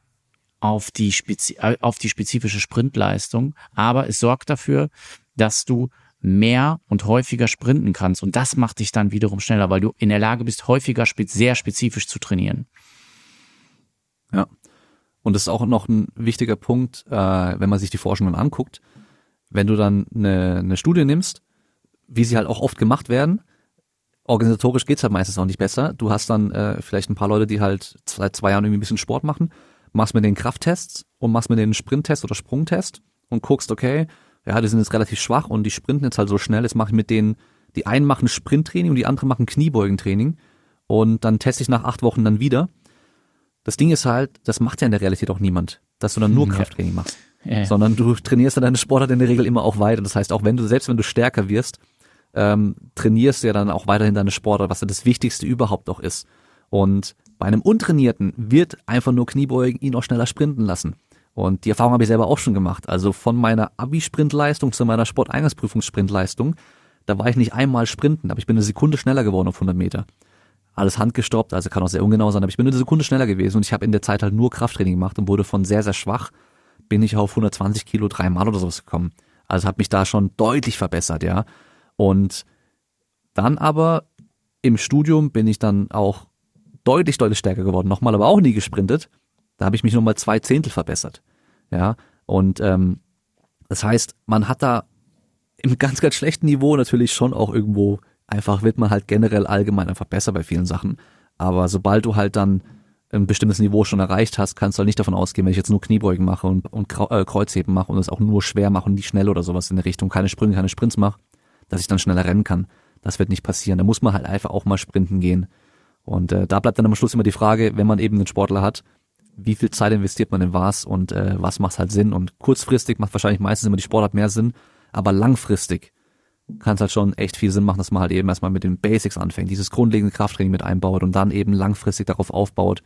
auf die, spezi äh, auf die spezifische Sprintleistung, aber es sorgt dafür, dass du mehr und häufiger sprinten kannst. Und das macht dich dann wiederum schneller, weil du in der Lage bist, häufiger sehr spezifisch zu trainieren. Ja. Und das ist auch noch ein wichtiger Punkt, äh, wenn man sich die Forschungen anguckt. Wenn du dann eine, eine Studie nimmst, wie sie halt auch oft gemacht werden, organisatorisch geht's halt meistens auch nicht besser. Du hast dann äh, vielleicht ein paar Leute, die halt seit zwei Jahren irgendwie ein bisschen Sport machen, machst mit den Krafttests und machst mit den Sprinttest oder Sprungtest und guckst, okay, ja, die sind jetzt relativ schwach und die sprinten jetzt halt so schnell, jetzt mache ich mit denen, die einen machen Sprinttraining und die anderen machen Kniebeugentraining und dann teste ich nach acht Wochen dann wieder. Das Ding ist halt, das macht ja in der Realität auch niemand, dass du dann nur Krafttraining machst. Ja, ja. Sondern du trainierst dann deine Sportart in der Regel immer auch weiter. Das heißt, auch wenn du, selbst wenn du stärker wirst, ähm, trainierst du ja dann auch weiterhin deine Sportart, was ja das Wichtigste überhaupt auch ist. Und bei einem Untrainierten wird einfach nur Kniebeugen ihn auch schneller sprinten lassen. Und die Erfahrung habe ich selber auch schon gemacht. Also von meiner Abi-Sprintleistung zu meiner Sporteingangsprüfungssprintleistung, da war ich nicht einmal sprinten, aber ich bin eine Sekunde schneller geworden auf 100 Meter. Alles handgestoppt, also kann auch sehr ungenau sein, aber ich bin eine Sekunde schneller gewesen und ich habe in der Zeit halt nur Krafttraining gemacht und wurde von sehr, sehr schwach, bin ich auf 120 Kilo dreimal oder sowas gekommen. Also habe mich da schon deutlich verbessert, ja. Und dann aber im Studium bin ich dann auch deutlich, deutlich stärker geworden. Nochmal aber auch nie gesprintet. Da habe ich mich nochmal zwei Zehntel verbessert. Ja. Und ähm, das heißt, man hat da im ganz, ganz schlechten Niveau natürlich schon auch irgendwo einfach wird man halt generell allgemein einfach besser bei vielen Sachen. Aber sobald du halt dann ein bestimmtes Niveau schon erreicht hast, kannst du halt nicht davon ausgehen, wenn ich jetzt nur Kniebeugen mache und, und äh, Kreuzheben mache und es auch nur schwer mache und nicht schnell oder sowas in der Richtung, keine Sprünge, keine Sprints mache, dass ich dann schneller rennen kann. Das wird nicht passieren. Da muss man halt einfach auch mal sprinten gehen. Und äh, da bleibt dann am Schluss immer die Frage, wenn man eben einen Sportler hat, wie viel Zeit investiert man in was und äh, was macht halt Sinn. Und kurzfristig macht wahrscheinlich meistens immer die Sportart mehr Sinn, aber langfristig kann es halt schon echt viel Sinn machen, dass man halt eben erstmal mit den Basics anfängt, dieses grundlegende Krafttraining mit einbaut und dann eben langfristig darauf aufbaut,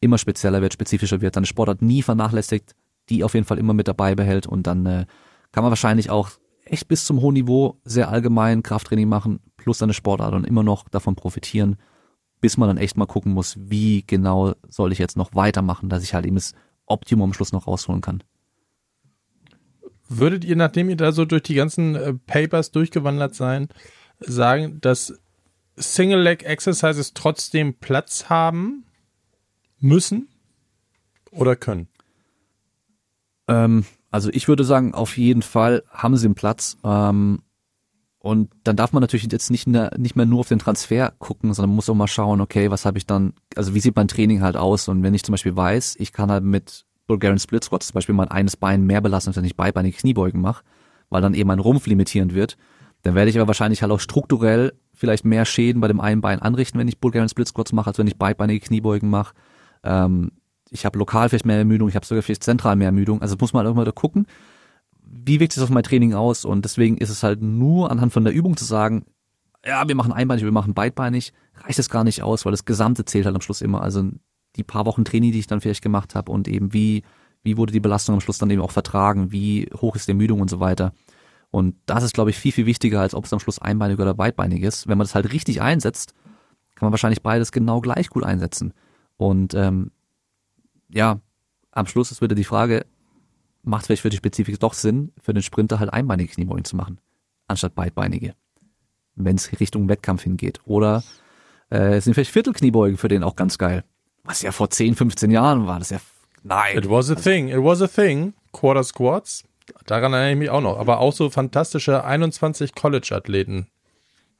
immer spezieller wird, spezifischer wird, seine Sportart nie vernachlässigt, die auf jeden Fall immer mit dabei behält und dann äh, kann man wahrscheinlich auch echt bis zum hohen Niveau sehr allgemein Krafttraining machen, plus seine Sportart und immer noch davon profitieren, bis man dann echt mal gucken muss, wie genau soll ich jetzt noch weitermachen, dass ich halt eben das Optimum am Schluss noch rausholen kann. Würdet ihr, nachdem ihr da so durch die ganzen äh, Papers durchgewandert seid, sagen, dass Single Leg Exercises trotzdem Platz haben müssen oder können? Ähm, also ich würde sagen, auf jeden Fall haben sie einen Platz. Ähm, und dann darf man natürlich jetzt nicht, mehr, nicht mehr nur auf den Transfer gucken, sondern muss auch mal schauen, okay, was habe ich dann, also wie sieht mein Training halt aus? Und wenn ich zum Beispiel weiß, ich kann halt mit Bulgarian Split Squats zum Beispiel mein eines Bein mehr belassen, als wenn ich beidbeinige Kniebeugen mache, weil dann eben mein Rumpf limitierend wird, dann werde ich aber wahrscheinlich halt auch strukturell vielleicht mehr Schäden bei dem einen Bein anrichten, wenn ich Bulgarian Split Squats mache, als wenn ich beidbeinige Kniebeugen mache. Ähm, ich habe lokal vielleicht mehr Ermüdung, ich habe sogar vielleicht zentral mehr Ermüdung. Also muss man halt immer da gucken, wie wirkt sich das auf mein Training aus? Und deswegen ist es halt nur anhand von der Übung zu sagen, ja, wir machen einbeinig, wir machen beidbeinig, reicht es gar nicht aus, weil das Gesamte zählt halt am Schluss immer. Also die paar Wochen Training, die ich dann vielleicht gemacht habe und eben wie, wie wurde die Belastung am Schluss dann eben auch vertragen, wie hoch ist die Ermüdung und so weiter. Und das ist, glaube ich, viel, viel wichtiger, als ob es am Schluss einbeinig oder beidbeinig ist. Wenn man das halt richtig einsetzt, kann man wahrscheinlich beides genau gleich gut einsetzen. Und ähm, ja, am Schluss ist wieder die Frage, macht vielleicht für die Spezifik doch Sinn, für den Sprinter halt einbeinige Kniebeugen zu machen, anstatt beidbeinige, wenn es Richtung Wettkampf hingeht. Oder äh, sind vielleicht Viertelkniebeugen für den auch ganz geil. Was ja vor 10, 15 Jahren war, das ja nein. It was a thing, it was a thing. Quarter Squats, daran erinnere ich mich auch noch. Aber auch so fantastische 21 College-Athleten.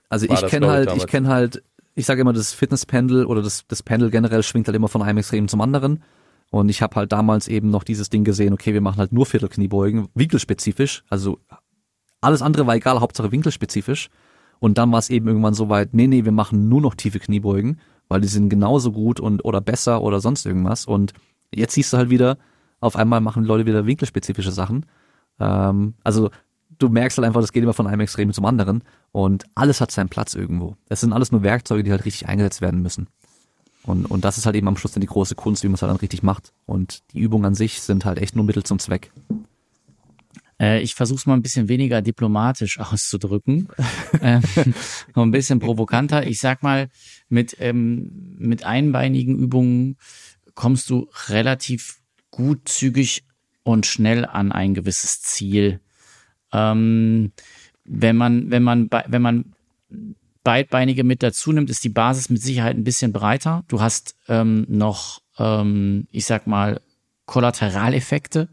Also ich kenne halt, ich kenne halt, ich sage immer, das Fitnesspendel oder das, das Pendel generell schwingt halt immer von einem Extrem zum anderen. Und ich habe halt damals eben noch dieses Ding gesehen, okay, wir machen halt nur Viertelkniebeugen, winkelspezifisch, also alles andere war egal, Hauptsache winkelspezifisch. Und dann war es eben irgendwann so weit, nee, nee, wir machen nur noch tiefe Kniebeugen, weil die sind genauso gut und oder besser oder sonst irgendwas. Und jetzt siehst du halt wieder, Auf einmal machen Leute wieder winkelspezifische Sachen. Ähm, also du merkst halt einfach, das geht immer von einem Extrem zum anderen und alles hat seinen Platz irgendwo. Es sind alles nur Werkzeuge, die halt richtig eingesetzt werden müssen. Und, und das ist halt eben am Schluss dann die große Kunst, wie man es halt dann richtig macht. Und die Übungen an sich sind halt echt nur Mittel zum Zweck. Äh, ich versuche es mal ein bisschen weniger diplomatisch auszudrücken, ähm, noch ein bisschen provokanter. Ich sag mal, mit, ähm, mit einbeinigen Übungen kommst du relativ gut, zügig und schnell an ein gewisses Ziel. Ähm, wenn man, wenn man, wenn man Beidbeinige mit dazu nimmt, ist die Basis mit Sicherheit ein bisschen breiter. Du hast ähm, noch, ähm, ich sag mal, Kollateraleffekte.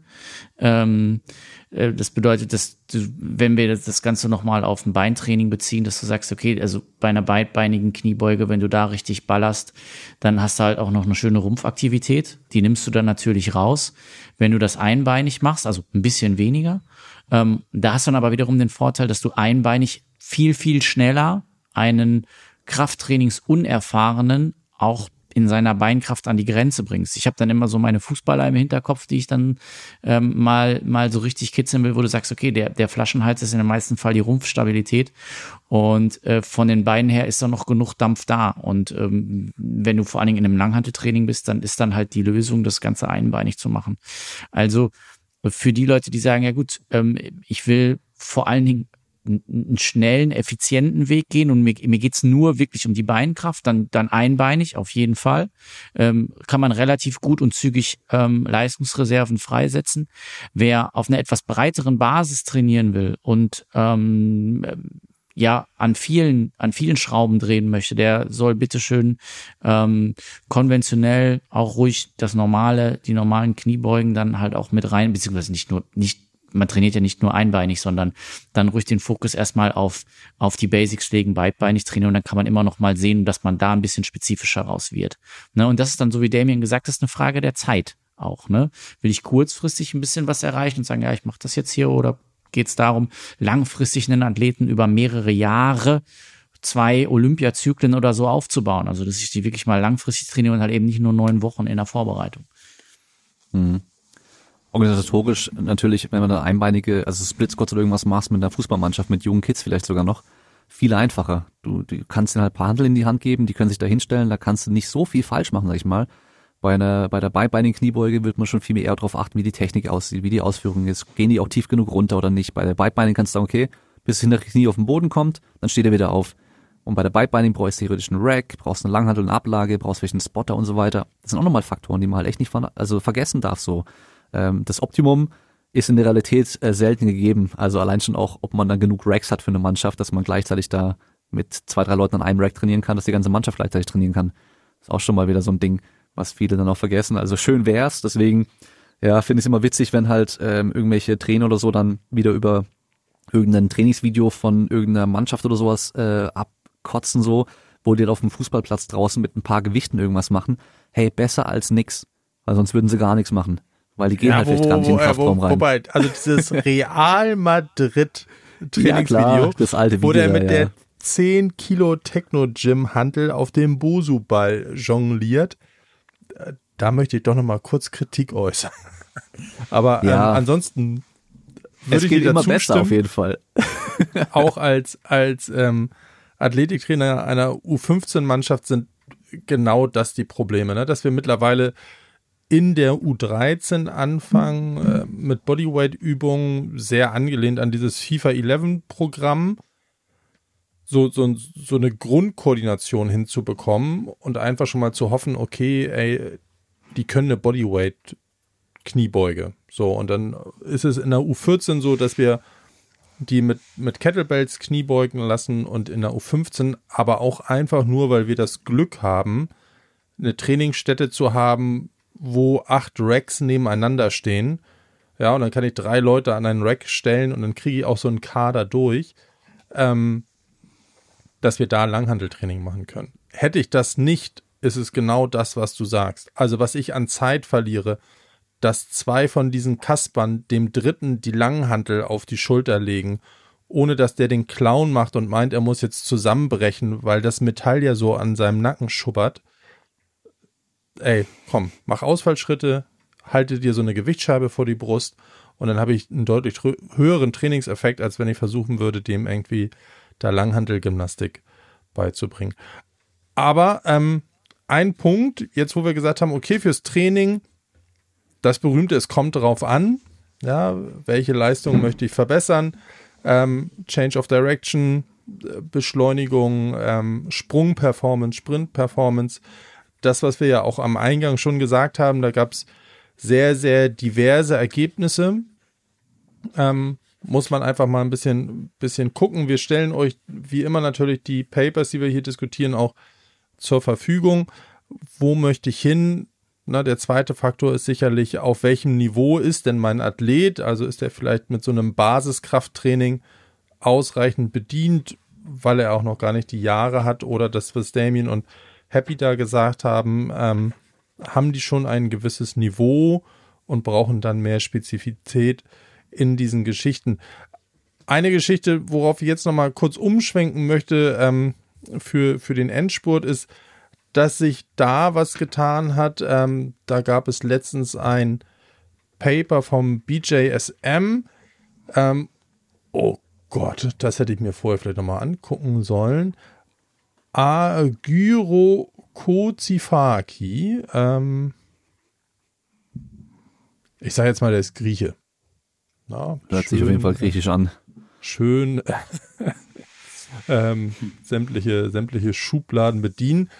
Ähm, äh, das bedeutet, dass du, wenn wir das Ganze nochmal auf ein Beintraining beziehen, dass du sagst, okay, also bei einer beidbeinigen Kniebeuge, wenn du da richtig ballerst, dann hast du halt auch noch eine schöne Rumpfaktivität. Die nimmst du dann natürlich raus. Wenn du das einbeinig machst, also ein bisschen weniger, ähm, da hast du dann aber wiederum den Vorteil, dass du einbeinig viel, viel schneller einen Krafttrainings-Unerfahrenen auch in seiner Beinkraft an die Grenze bringst. Ich habe dann immer so meine Fußballer im Hinterkopf, die ich dann ähm, mal mal so richtig kitzeln will, wo du sagst, okay, der der Flaschenhals ist in den meisten Fall die Rumpfstabilität und äh, von den Beinen her ist da noch genug Dampf da und ähm, wenn du vor allen Dingen in einem Langhanteltraining bist, dann ist dann halt die Lösung, das Ganze einbeinig zu machen. Also für die Leute, die sagen, ja gut, ähm, ich will vor allen Dingen einen schnellen, effizienten Weg gehen und mir, mir geht's nur wirklich um die Beinkraft, dann, dann einbeinig auf jeden Fall. Ähm, kann man relativ gut und zügig ähm, Leistungsreserven freisetzen. Wer auf einer etwas breiteren Basis trainieren will und ähm, ja an vielen an vielen Schrauben drehen möchte, der soll bitteschön ähm, konventionell auch ruhig das normale, die normalen Kniebeugen dann halt auch mit rein, beziehungsweise nicht nur nicht man trainiert ja nicht nur einbeinig, sondern dann ruhig den Fokus erstmal auf, auf die Basics legen, beidbeinig trainieren und dann kann man immer noch mal sehen, dass man da ein bisschen spezifischer raus wird. Ne? Und das ist dann, so wie Damien gesagt hat, eine Frage der Zeit auch. Ne? Will ich kurzfristig ein bisschen was erreichen und sagen, ja, ich mache das jetzt hier oder geht es darum, langfristig einen Athleten über mehrere Jahre zwei Olympiazyklen oder so aufzubauen. Also, dass ich die wirklich mal langfristig trainiere und halt eben nicht nur neun Wochen in der Vorbereitung. Mhm organisatorisch natürlich, wenn man da einbeinige, also Splitsquats oder irgendwas machst mit einer Fußballmannschaft, mit jungen Kids vielleicht sogar noch, viel einfacher. Du, du kannst ihnen halt ein paar Handel in die Hand geben, die können sich da hinstellen, da kannst du nicht so viel falsch machen, sag ich mal. Bei einer, bei der beibeinigen Kniebeuge wird man schon viel mehr eher darauf achten, wie die Technik aussieht, wie die Ausführung ist. Gehen die auch tief genug runter oder nicht? Bei der Beibeining kannst du sagen, okay, bis das hintere Knie auf den Boden kommt, dann steht er wieder auf. Und bei der Beibeining brauchst du theoretisch einen Rack, brauchst eine Langhandel, eine Ablage, brauchst vielleicht einen Spotter und so weiter. Das sind auch nochmal Faktoren, die man halt echt nicht von, also vergessen darf so. Ähm, das Optimum ist in der Realität äh, selten gegeben. Also allein schon auch, ob man dann genug Racks hat für eine Mannschaft, dass man gleichzeitig da mit zwei, drei Leuten an einem Rack trainieren kann, dass die ganze Mannschaft gleichzeitig trainieren kann. Ist auch schon mal wieder so ein Ding, was viele dann auch vergessen. Also schön wär's, deswegen, ja, finde ich es immer witzig, wenn halt ähm, irgendwelche Trainer oder so dann wieder über irgendein Trainingsvideo von irgendeiner Mannschaft oder sowas äh, abkotzen so, wo die auf dem Fußballplatz draußen mit ein paar Gewichten irgendwas machen. Hey, besser als nix, weil sonst würden sie gar nichts machen weil die gehen ja, halt vielleicht gar nicht in den Kraftraum rein. Wobei, also dieses Real Madrid Trainingsvideo, ja, das alte Video, wo der mit ja. der 10 Kilo Techno-Gym-Hantel auf dem Bosu-Ball jongliert, da möchte ich doch noch mal kurz Kritik äußern. Aber ja. ähm, ansonsten würde es geht ich immer besser auf jeden Fall. auch als als ähm, Athletiktrainer einer U15-Mannschaft sind genau das die Probleme, ne? dass wir mittlerweile in der U13 anfangen äh, mit Bodyweight-Übungen, sehr angelehnt an dieses FIFA 11 Programm, so, so, so eine Grundkoordination hinzubekommen und einfach schon mal zu hoffen, okay, ey, die können eine Bodyweight Kniebeuge. So, und dann ist es in der U14 so, dass wir die mit, mit Kettlebells Kniebeugen lassen und in der U15 aber auch einfach nur, weil wir das Glück haben, eine Trainingsstätte zu haben, wo acht Racks nebeneinander stehen. Ja, und dann kann ich drei Leute an einen Rack stellen und dann kriege ich auch so einen Kader durch, ähm, dass wir da Langhandeltraining machen können. Hätte ich das nicht, ist es genau das, was du sagst. Also was ich an Zeit verliere, dass zwei von diesen Kaspern dem dritten die Langhantel auf die Schulter legen, ohne dass der den Clown macht und meint, er muss jetzt zusammenbrechen, weil das Metall ja so an seinem Nacken schubbert ey, komm, mach Ausfallschritte, halte dir so eine Gewichtsscheibe vor die Brust und dann habe ich einen deutlich höheren Trainingseffekt, als wenn ich versuchen würde, dem irgendwie da Langhantelgymnastik beizubringen. Aber ähm, ein Punkt, jetzt wo wir gesagt haben, okay, fürs Training, das berühmte, es kommt darauf an, ja, welche Leistung möchte ich verbessern, ähm, Change of Direction, Beschleunigung, ähm, Sprungperformance, Sprintperformance, das, was wir ja auch am Eingang schon gesagt haben, da gab es sehr, sehr diverse Ergebnisse. Ähm, muss man einfach mal ein bisschen, bisschen gucken. Wir stellen euch wie immer natürlich die Papers, die wir hier diskutieren, auch zur Verfügung. Wo möchte ich hin? Na, der zweite Faktor ist sicherlich, auf welchem Niveau ist denn mein Athlet? Also ist er vielleicht mit so einem Basiskrafttraining ausreichend bedient, weil er auch noch gar nicht die Jahre hat oder das, was Damien und Happy da gesagt haben, ähm, haben die schon ein gewisses Niveau und brauchen dann mehr Spezifität in diesen Geschichten. Eine Geschichte, worauf ich jetzt nochmal kurz umschwenken möchte ähm, für, für den Endspurt, ist, dass sich da was getan hat. Ähm, da gab es letztens ein Paper vom BJSM. Ähm, oh Gott, das hätte ich mir vorher vielleicht nochmal angucken sollen. Agyro Kozifaki. Ähm, ich sage jetzt mal, der ist Grieche. Na, Hört sich auf jeden Fall griechisch an. Schön ähm, sämtliche, sämtliche Schubladen bedienen.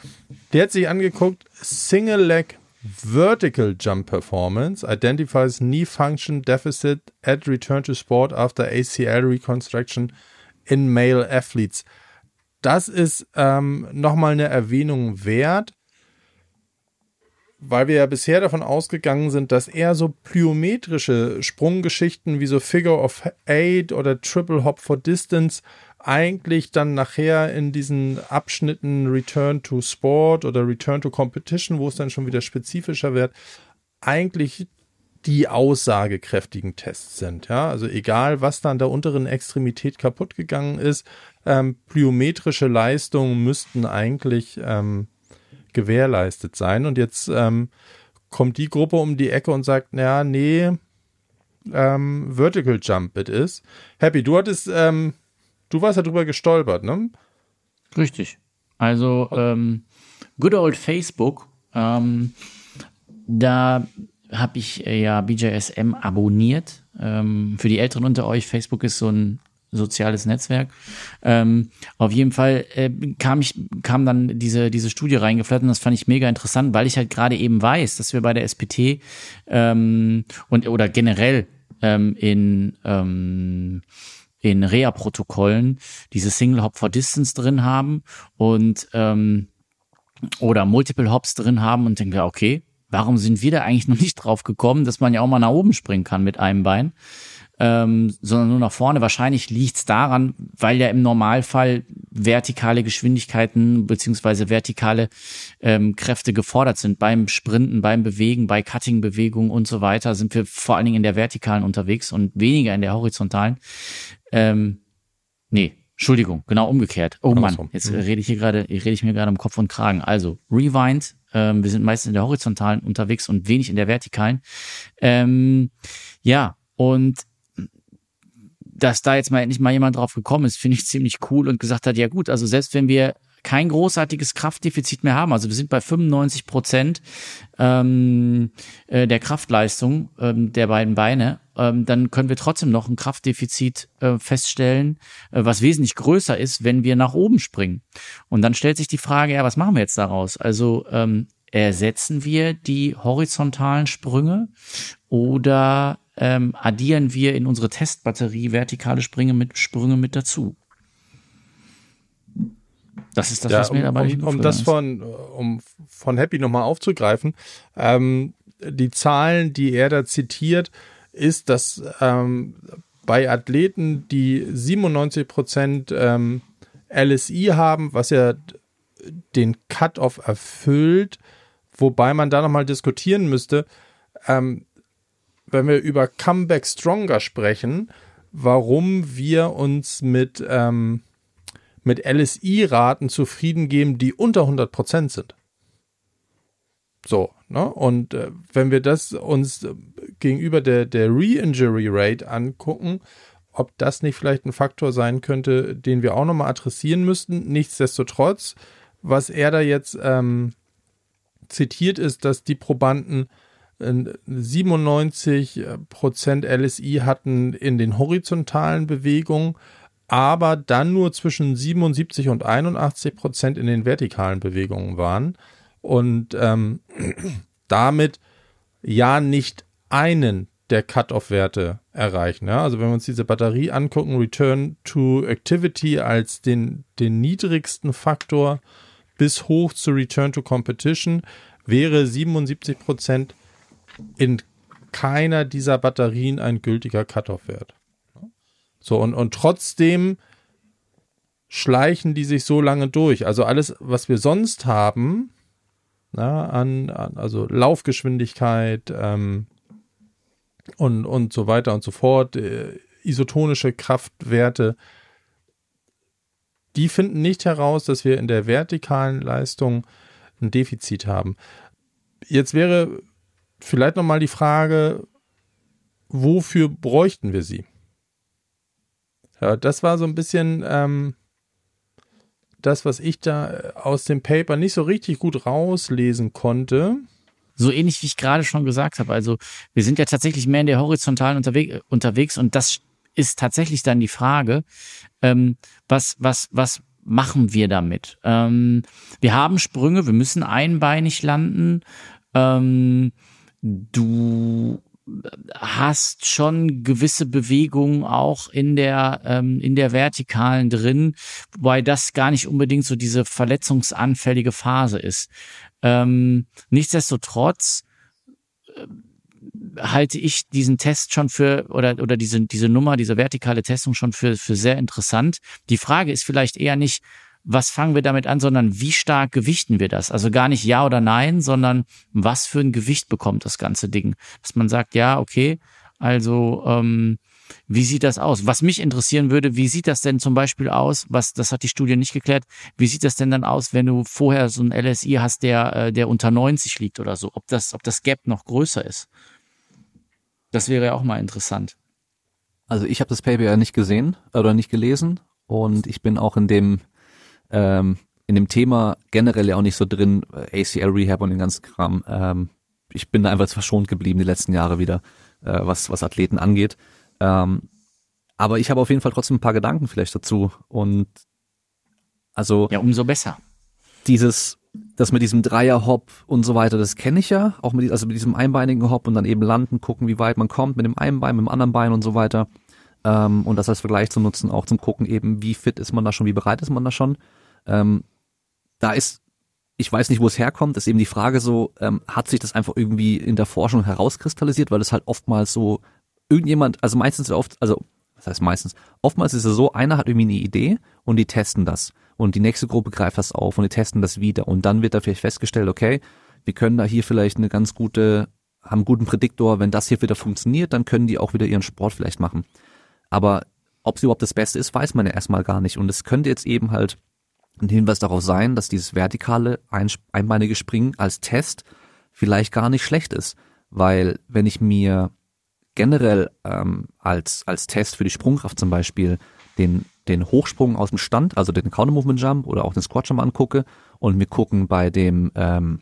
Der hat sich angeguckt, Single Leg Vertical Jump Performance identifies knee function deficit at return to sport after ACL reconstruction in male athletes das ist ähm, nochmal eine Erwähnung wert, weil wir ja bisher davon ausgegangen sind, dass eher so plyometrische Sprunggeschichten wie so Figure of Eight oder Triple Hop for Distance eigentlich dann nachher in diesen Abschnitten Return to Sport oder Return to Competition, wo es dann schon wieder spezifischer wird, eigentlich die aussagekräftigen Tests sind. Ja, also egal, was da an der unteren Extremität kaputt gegangen ist, ähm, plyometrische Leistungen müssten eigentlich ähm, gewährleistet sein. Und jetzt ähm, kommt die Gruppe um die Ecke und sagt, naja, nee, ähm, Vertical Jump it ist. Happy, du hattest, ähm, du warst ja drüber gestolpert, ne? Richtig. Also, ähm, good old Facebook, ähm, da habe ich äh, ja BJSM abonniert. Ähm, für die Älteren unter euch, Facebook ist so ein soziales Netzwerk. Ähm, auf jeden Fall äh, kam ich, kam dann diese, diese Studie reingeflattert und das fand ich mega interessant, weil ich halt gerade eben weiß, dass wir bei der SPT ähm, und oder generell ähm, in ähm, in Reha-Protokollen diese Single Hop for Distance drin haben und ähm, oder Multiple Hops drin haben und denken wir, okay, warum sind wir da eigentlich noch nicht drauf gekommen, dass man ja auch mal nach oben springen kann mit einem Bein, ähm, sondern nur nach vorne. Wahrscheinlich liegt es daran, weil ja im Normalfall vertikale Geschwindigkeiten beziehungsweise vertikale ähm, Kräfte gefordert sind beim Sprinten, beim Bewegen, bei Cutting-Bewegungen und so weiter, sind wir vor allen Dingen in der vertikalen unterwegs und weniger in der horizontalen. Ähm, nee, Entschuldigung, genau umgekehrt. Oh Mann, jetzt mhm. rede ich hier gerade, rede ich mir gerade im Kopf und Kragen. Also Rewind, ähm, wir sind meistens in der horizontalen unterwegs und wenig in der vertikalen. Ähm, ja, und dass da jetzt mal endlich mal jemand drauf gekommen ist, finde ich ziemlich cool und gesagt hat, ja gut, also selbst wenn wir kein großartiges Kraftdefizit mehr haben. Also wir sind bei 95 Prozent ähm, äh, der Kraftleistung ähm, der beiden Beine. Ähm, dann können wir trotzdem noch ein Kraftdefizit äh, feststellen, äh, was wesentlich größer ist, wenn wir nach oben springen. Und dann stellt sich die Frage, ja, was machen wir jetzt daraus? Also ähm, ersetzen wir die horizontalen Sprünge oder ähm, addieren wir in unsere Testbatterie vertikale Sprünge mit Sprünge mit dazu? Das ist das, ja, was mir dabei um, um das von um von Happy nochmal aufzugreifen. Ähm, die Zahlen, die er da zitiert, ist, dass ähm, bei Athleten, die 97 Prozent ähm, LSI haben, was ja den Cut-off erfüllt, wobei man da nochmal diskutieren müsste, ähm, wenn wir über Comeback Stronger sprechen, warum wir uns mit ähm, mit LSI-Raten zufrieden geben, die unter 100 Prozent sind. So, ne? Und äh, wenn wir das uns äh, gegenüber der, der Re-Injury Rate angucken, ob das nicht vielleicht ein Faktor sein könnte, den wir auch nochmal adressieren müssten. Nichtsdestotrotz, was er da jetzt ähm, zitiert ist, dass die Probanden 97% LSI hatten in den horizontalen Bewegungen, aber dann nur zwischen 77 und 81 Prozent in den vertikalen Bewegungen waren und ähm, damit ja nicht einen der Cut-off-Werte erreichen. Ja? Also wenn wir uns diese Batterie angucken, Return to Activity als den, den niedrigsten Faktor bis hoch zu Return to Competition wäre 77 Prozent in keiner dieser Batterien ein gültiger Cut-off-Wert. So, und, und trotzdem schleichen die sich so lange durch. Also alles, was wir sonst haben, na, an, an also Laufgeschwindigkeit ähm, und, und so weiter und so fort, äh, isotonische Kraftwerte, die finden nicht heraus, dass wir in der vertikalen Leistung ein Defizit haben. Jetzt wäre vielleicht nochmal die Frage, wofür bräuchten wir sie? Ja, das war so ein bisschen ähm, das, was ich da aus dem Paper nicht so richtig gut rauslesen konnte. So ähnlich wie ich gerade schon gesagt habe. Also wir sind ja tatsächlich mehr in der horizontalen unterwe unterwegs und das ist tatsächlich dann die Frage, ähm, was, was, was machen wir damit? Ähm, wir haben Sprünge, wir müssen einbeinig landen. Ähm, du hast schon gewisse Bewegungen auch in der ähm, in der vertikalen drin, wobei das gar nicht unbedingt so diese verletzungsanfällige Phase ist. Ähm, nichtsdestotrotz äh, halte ich diesen Test schon für oder oder diese diese Nummer, diese vertikale Testung schon für für sehr interessant. Die Frage ist vielleicht eher nicht was fangen wir damit an, sondern wie stark gewichten wir das? Also gar nicht ja oder nein, sondern was für ein Gewicht bekommt das ganze Ding? Dass man sagt, ja, okay, also ähm, wie sieht das aus? Was mich interessieren würde, wie sieht das denn zum Beispiel aus? Was, das hat die Studie nicht geklärt. Wie sieht das denn dann aus, wenn du vorher so ein LSI hast, der, äh, der unter 90 liegt oder so? Ob das, ob das Gap noch größer ist? Das wäre ja auch mal interessant. Also ich habe das Paper ja nicht gesehen oder nicht gelesen und ich bin auch in dem ähm, in dem Thema generell ja auch nicht so drin, äh, ACL Rehab und den ganzen Kram. Ähm, ich bin da einfach verschont geblieben die letzten Jahre wieder, äh, was, was Athleten angeht. Ähm, aber ich habe auf jeden Fall trotzdem ein paar Gedanken vielleicht dazu. Und also. Ja, umso besser. Dieses, das mit diesem Dreier-Hop und so weiter, das kenne ich ja. Auch mit, also mit diesem einbeinigen Hop und dann eben landen, gucken, wie weit man kommt, mit dem einen Bein, mit dem anderen Bein und so weiter. Ähm, und das als Vergleich zu nutzen, auch zum Gucken eben, wie fit ist man da schon, wie bereit ist man da schon. Ähm, da ist, ich weiß nicht, wo es herkommt, ist eben die Frage so, ähm, hat sich das einfach irgendwie in der Forschung herauskristallisiert, weil es halt oftmals so irgendjemand, also meistens oft, also was heißt meistens, oftmals ist es so, einer hat irgendwie eine Idee und die testen das und die nächste Gruppe greift das auf und die testen das wieder. Und dann wird da vielleicht festgestellt, okay, wir können da hier vielleicht eine ganz gute, haben einen guten Prädiktor, wenn das hier wieder funktioniert, dann können die auch wieder ihren Sport vielleicht machen. Aber ob sie überhaupt das Beste ist, weiß man ja erstmal gar nicht. Und es könnte jetzt eben halt ein Hinweis darauf sein, dass dieses vertikale einbeinige Springen als Test vielleicht gar nicht schlecht ist, weil wenn ich mir generell ähm, als als Test für die Sprungkraft zum Beispiel den den Hochsprung aus dem Stand, also den Counter Movement Jump oder auch den Squat Jump angucke und wir gucken bei dem ähm,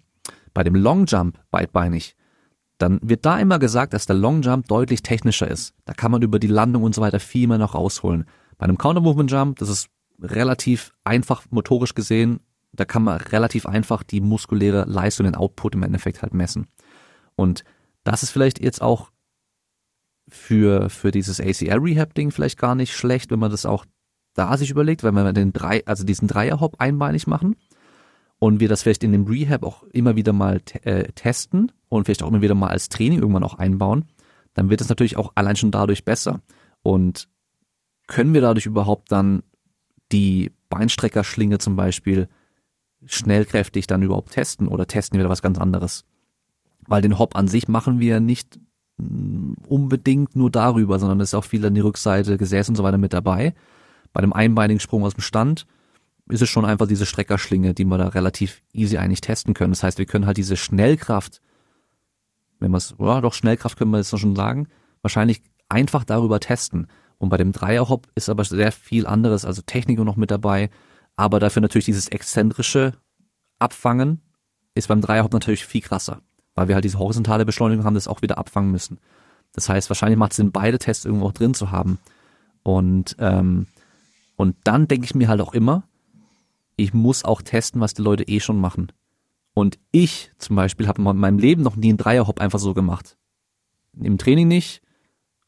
bei dem Long Jump beidbeinig, dann wird da immer gesagt, dass der Long Jump deutlich technischer ist. Da kann man über die Landung und so weiter viel mehr noch rausholen. Bei einem Counter Movement Jump, das ist relativ einfach motorisch gesehen, da kann man relativ einfach die muskuläre Leistung, den Output im Endeffekt halt messen. Und das ist vielleicht jetzt auch für, für dieses ACL-Rehab-Ding vielleicht gar nicht schlecht, wenn man das auch da sich überlegt, wenn wir den drei, also diesen Dreierhop einbeinig machen und wir das vielleicht in dem Rehab auch immer wieder mal äh, testen und vielleicht auch immer wieder mal als Training irgendwann auch einbauen, dann wird es natürlich auch allein schon dadurch besser. Und können wir dadurch überhaupt dann die Beinstreckerschlinge zum Beispiel schnellkräftig dann überhaupt testen oder testen wir da was ganz anderes? Weil den Hop an sich machen wir nicht mm, unbedingt nur darüber, sondern es ist auch viel an die Rückseite, Gesäß und so weiter mit dabei. Bei dem einbeinigen Sprung aus dem Stand, ist es schon einfach diese Streckerschlinge, die wir da relativ easy eigentlich testen können. Das heißt, wir können halt diese Schnellkraft, wenn wir es, ja doch Schnellkraft können wir jetzt schon sagen, wahrscheinlich einfach darüber testen. Und bei dem Dreierhop ist aber sehr viel anderes, also Technik noch mit dabei, aber dafür natürlich dieses exzentrische Abfangen ist beim Dreierhop natürlich viel krasser, weil wir halt diese horizontale Beschleunigung haben, das auch wieder abfangen müssen. Das heißt, wahrscheinlich macht es Sinn, beide Tests irgendwo auch drin zu haben. Und, ähm, und dann denke ich mir halt auch immer, ich muss auch testen, was die Leute eh schon machen. Und ich zum Beispiel habe in meinem Leben noch nie einen Dreierhop einfach so gemacht. Im Training nicht.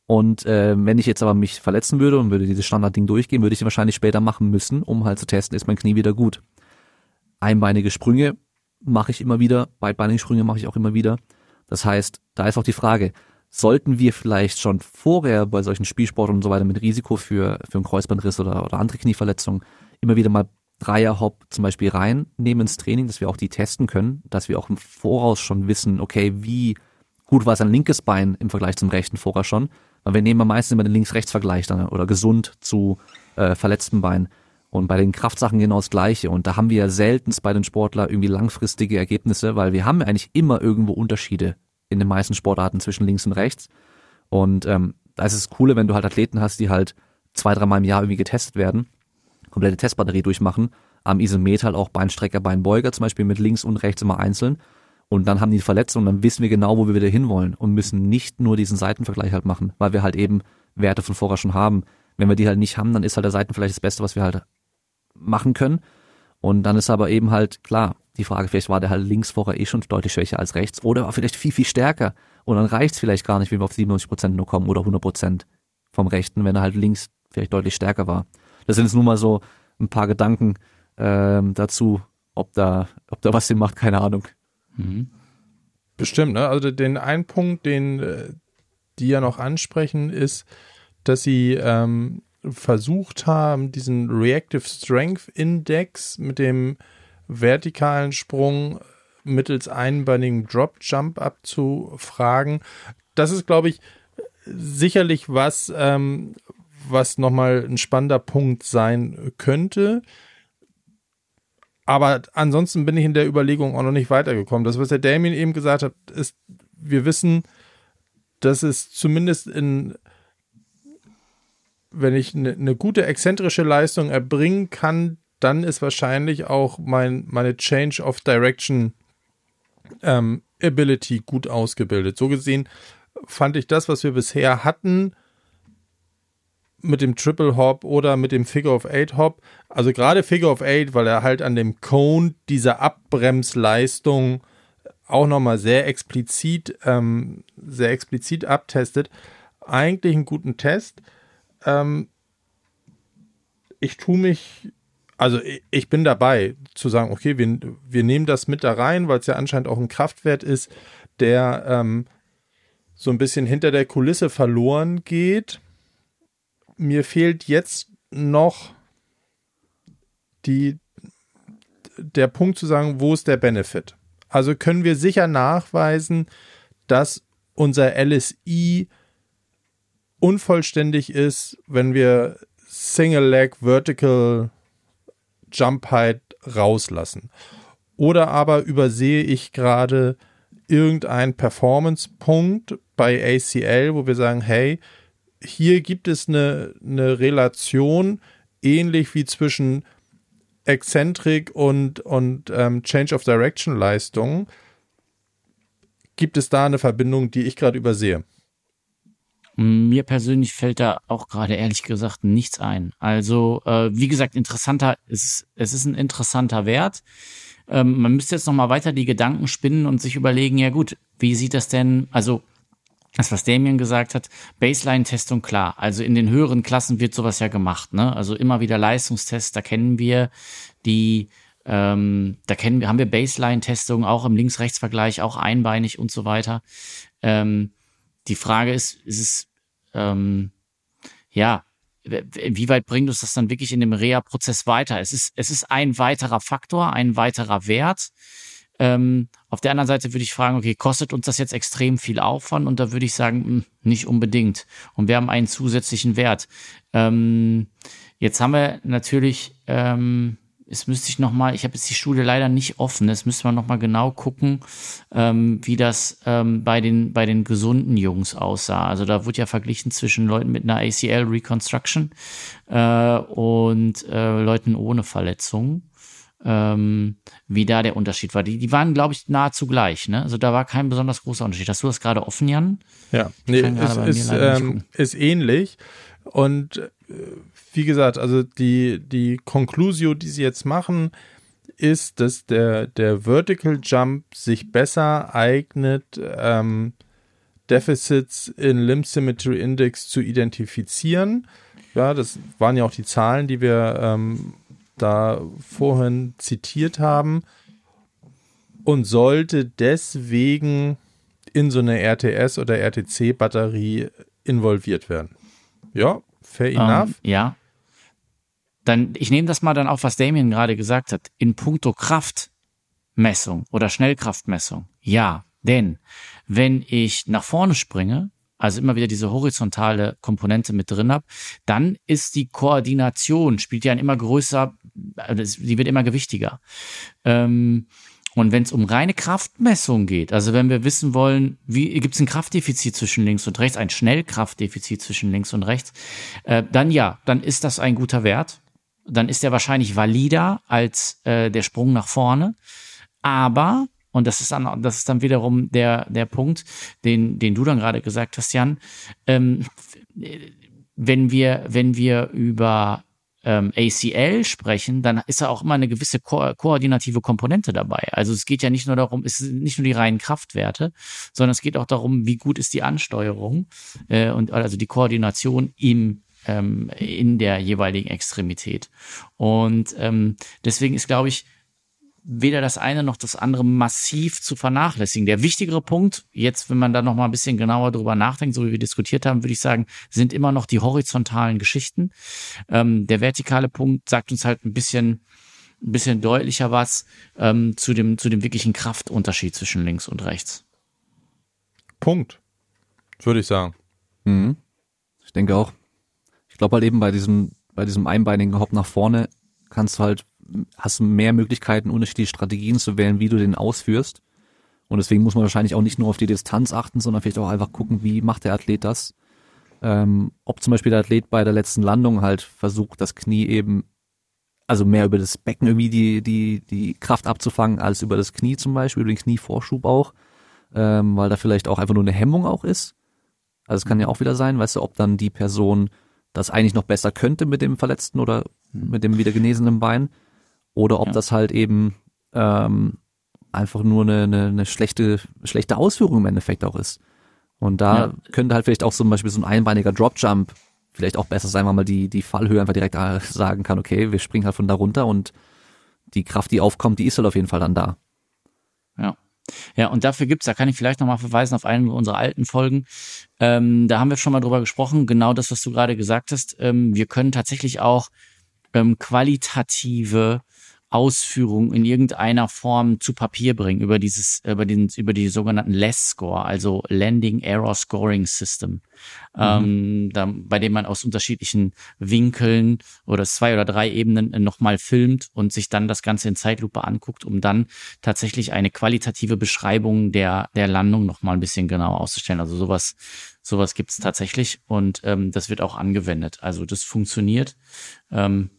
Und äh, wenn ich jetzt aber mich verletzen würde und würde dieses Standardding durchgehen, würde ich wahrscheinlich später machen müssen, um halt zu testen, ist mein Knie wieder gut. Einbeinige Sprünge mache ich immer wieder, beidbeinige Sprünge mache ich auch immer wieder. Das heißt, da ist auch die Frage, sollten wir vielleicht schon vorher bei solchen Spielsport und so weiter mit Risiko für, für einen Kreuzbandriss oder, oder andere Knieverletzungen immer wieder mal Dreierhop zum Beispiel reinnehmen ins Training, dass wir auch die testen können, dass wir auch im Voraus schon wissen, okay, wie gut war es ein linkes Bein im Vergleich zum rechten vorher schon, weil wir nehmen ja meistens immer den Links-Rechts-Vergleich dann oder gesund zu äh, verletzten Bein. Und bei den Kraftsachen genau das Gleiche. Und da haben wir ja seltenst bei den Sportlern irgendwie langfristige Ergebnisse, weil wir haben ja eigentlich immer irgendwo Unterschiede in den meisten Sportarten zwischen links und rechts. Und ähm, da ist es coole, wenn du halt Athleten hast, die halt zwei, dreimal im Jahr irgendwie getestet werden komplette Testbatterie durchmachen. Am Isometer halt auch Beinstrecker, Beinbeuger zum Beispiel mit links und rechts immer einzeln. Und dann haben die Verletzung und dann wissen wir genau, wo wir wieder hinwollen und müssen nicht nur diesen Seitenvergleich halt machen, weil wir halt eben Werte von vorher schon haben. Wenn wir die halt nicht haben, dann ist halt der Seitenvergleich das Beste, was wir halt machen können. Und dann ist aber eben halt klar, die Frage, vielleicht war der halt links vorher eh schon deutlich schwächer als rechts oder war vielleicht viel, viel stärker. Und dann reicht's vielleicht gar nicht, wenn wir auf 97 Prozent nur kommen oder 100 Prozent vom Rechten, wenn er halt links vielleicht deutlich stärker war. Das sind jetzt nur mal so ein paar Gedanken ähm, dazu, ob da, ob da was Sinn macht, keine Ahnung. Mhm. Bestimmt, ne? Also den einen Punkt, den äh, die ja noch ansprechen, ist, dass sie ähm, versucht haben, diesen Reactive Strength Index mit dem vertikalen Sprung mittels einbeinigem Drop Jump abzufragen. Das ist, glaube ich, sicherlich was, ähm, was nochmal ein spannender Punkt sein könnte. Aber ansonsten bin ich in der Überlegung auch noch nicht weitergekommen. Das, was der Damien eben gesagt hat, ist, wir wissen, dass es zumindest in, wenn ich eine, eine gute exzentrische Leistung erbringen kann, dann ist wahrscheinlich auch mein, meine Change of Direction ähm, Ability gut ausgebildet. So gesehen fand ich das, was wir bisher hatten, mit dem Triple Hop oder mit dem Figure of Eight Hop. Also gerade Figure of Eight, weil er halt an dem Cone diese Abbremsleistung auch nochmal sehr explizit, ähm, sehr explizit abtestet. Eigentlich einen guten Test. Ähm, ich tue mich, also ich bin dabei zu sagen, okay, wir, wir nehmen das mit da rein, weil es ja anscheinend auch ein Kraftwert ist, der ähm, so ein bisschen hinter der Kulisse verloren geht mir fehlt jetzt noch die, der Punkt zu sagen, wo ist der Benefit? Also können wir sicher nachweisen, dass unser LSI unvollständig ist, wenn wir Single Leg Vertical Jump Height rauslassen. Oder aber übersehe ich gerade irgendeinen Performance-Punkt bei ACL, wo wir sagen, hey, hier gibt es eine, eine Relation, ähnlich wie zwischen Exzentrik und, und ähm, Change of Direction Leistungen. Gibt es da eine Verbindung, die ich gerade übersehe? Mir persönlich fällt da auch gerade ehrlich gesagt nichts ein. Also, äh, wie gesagt, interessanter, es ist, es ist ein interessanter Wert. Ähm, man müsste jetzt nochmal weiter die Gedanken spinnen und sich überlegen, ja gut, wie sieht das denn, also das, was Damien gesagt hat, Baseline-Testung, klar. Also in den höheren Klassen wird sowas ja gemacht, ne? Also immer wieder Leistungstests, da kennen wir die, ähm, da kennen wir, haben wir Baseline-Testung auch im Links-Rechts-Vergleich, auch einbeinig und so weiter. Ähm, die Frage ist, ist es, ähm, ja, wie weit bringt uns das dann wirklich in dem Reha-Prozess weiter? Es ist, es ist ein weiterer Faktor, ein weiterer Wert. Ähm, auf der anderen Seite würde ich fragen, okay, kostet uns das jetzt extrem viel Aufwand? Und da würde ich sagen, mh, hm, nicht unbedingt. Und wir haben einen zusätzlichen Wert. Ähm, jetzt haben wir natürlich, ähm, es müsste ich noch mal, ich habe jetzt die Studie leider nicht offen, es müsste man noch mal genau gucken, ähm, wie das ähm, bei den bei den gesunden Jungs aussah. Also da wurde ja verglichen zwischen Leuten mit einer ACL Reconstruction äh, und äh, Leuten ohne Verletzung. Ähm, wie da der Unterschied war. Die, die waren, glaube ich, nahezu gleich. Ne? Also da war kein besonders großer Unterschied. Hast du das gerade offen, Jan? Ja, nee, es ist, ähm, ist ähnlich. Und äh, wie gesagt, also die, die Conclusio, die sie jetzt machen, ist, dass der, der Vertical Jump sich besser eignet, ähm, Deficits in Limb Symmetry Index zu identifizieren. Ja, das waren ja auch die Zahlen, die wir ähm, da vorhin zitiert haben. Und sollte deswegen in so eine RTS oder RTC-Batterie involviert werden. Ja, fair ähm, enough. ja. Dann, ich nehme das mal dann auf, was Damien gerade gesagt hat. In puncto Kraftmessung oder Schnellkraftmessung. Ja, denn wenn ich nach vorne springe, also immer wieder diese horizontale Komponente mit drin habe, dann ist die Koordination, spielt ja ein immer größer, also die wird immer gewichtiger. Ähm, und wenn es um reine Kraftmessung geht, also wenn wir wissen wollen, wie gibt es ein Kraftdefizit zwischen links und rechts, ein Schnellkraftdefizit zwischen links und rechts, äh, dann ja, dann ist das ein guter Wert. Dann ist er wahrscheinlich valider als äh, der Sprung nach vorne. Aber, und das ist dann, das ist dann wiederum der, der Punkt, den, den du dann gerade gesagt hast, Jan, ähm, wenn wir, wenn wir über ähm, ACL sprechen, dann ist da auch immer eine gewisse ko koordinative Komponente dabei. Also es geht ja nicht nur darum, es sind nicht nur die reinen Kraftwerte, sondern es geht auch darum, wie gut ist die Ansteuerung äh, und also die Koordination im ähm, in der jeweiligen Extremität. Und ähm, deswegen ist, glaube ich, weder das eine noch das andere massiv zu vernachlässigen. Der wichtigere Punkt, jetzt, wenn man da noch mal ein bisschen genauer drüber nachdenkt, so wie wir diskutiert haben, würde ich sagen, sind immer noch die horizontalen Geschichten. Ähm, der vertikale Punkt sagt uns halt ein bisschen, ein bisschen deutlicher was ähm, zu dem, zu dem wirklichen Kraftunterschied zwischen links und rechts. Punkt. Würde ich sagen. Mhm. Ich denke auch. Ich glaube halt eben bei diesem, bei diesem einbeinigen Hop nach vorne kannst du halt hast du mehr Möglichkeiten, unterschiedliche Strategien zu wählen, wie du den ausführst. Und deswegen muss man wahrscheinlich auch nicht nur auf die Distanz achten, sondern vielleicht auch einfach gucken, wie macht der Athlet das. Ähm, ob zum Beispiel der Athlet bei der letzten Landung halt versucht, das Knie eben, also mehr über das Becken irgendwie die, die, die Kraft abzufangen, als über das Knie zum Beispiel, über den Knievorschub auch, ähm, weil da vielleicht auch einfach nur eine Hemmung auch ist. Also es kann ja auch wieder sein, weißt du, ob dann die Person das eigentlich noch besser könnte mit dem verletzten oder mit dem wieder genesenen Bein oder ob ja. das halt eben ähm, einfach nur eine, eine, eine schlechte, schlechte Ausführung im Endeffekt auch ist. Und da ja. könnte halt vielleicht auch zum Beispiel so ein einbeiniger Dropjump vielleicht auch besser sein, weil man die, die Fallhöhe einfach direkt sagen kann, okay, wir springen halt von da runter und die Kraft, die aufkommt, die ist halt auf jeden Fall dann da. Ja. Ja, und dafür gibt's, da kann ich vielleicht nochmal verweisen auf eine unserer alten Folgen. Ähm, da haben wir schon mal drüber gesprochen, genau das, was du gerade gesagt hast. Ähm, wir können tatsächlich auch ähm, qualitative Ausführung in irgendeiner Form zu Papier bringen über dieses, über den, über die sogenannten LESS Score, also Landing Error Scoring System, mhm. ähm, da, bei dem man aus unterschiedlichen Winkeln oder zwei oder drei Ebenen nochmal filmt und sich dann das Ganze in Zeitlupe anguckt, um dann tatsächlich eine qualitative Beschreibung der, der Landung nochmal ein bisschen genauer auszustellen. Also sowas, sowas gibt's tatsächlich und ähm, das wird auch angewendet. Also das funktioniert. Ähm,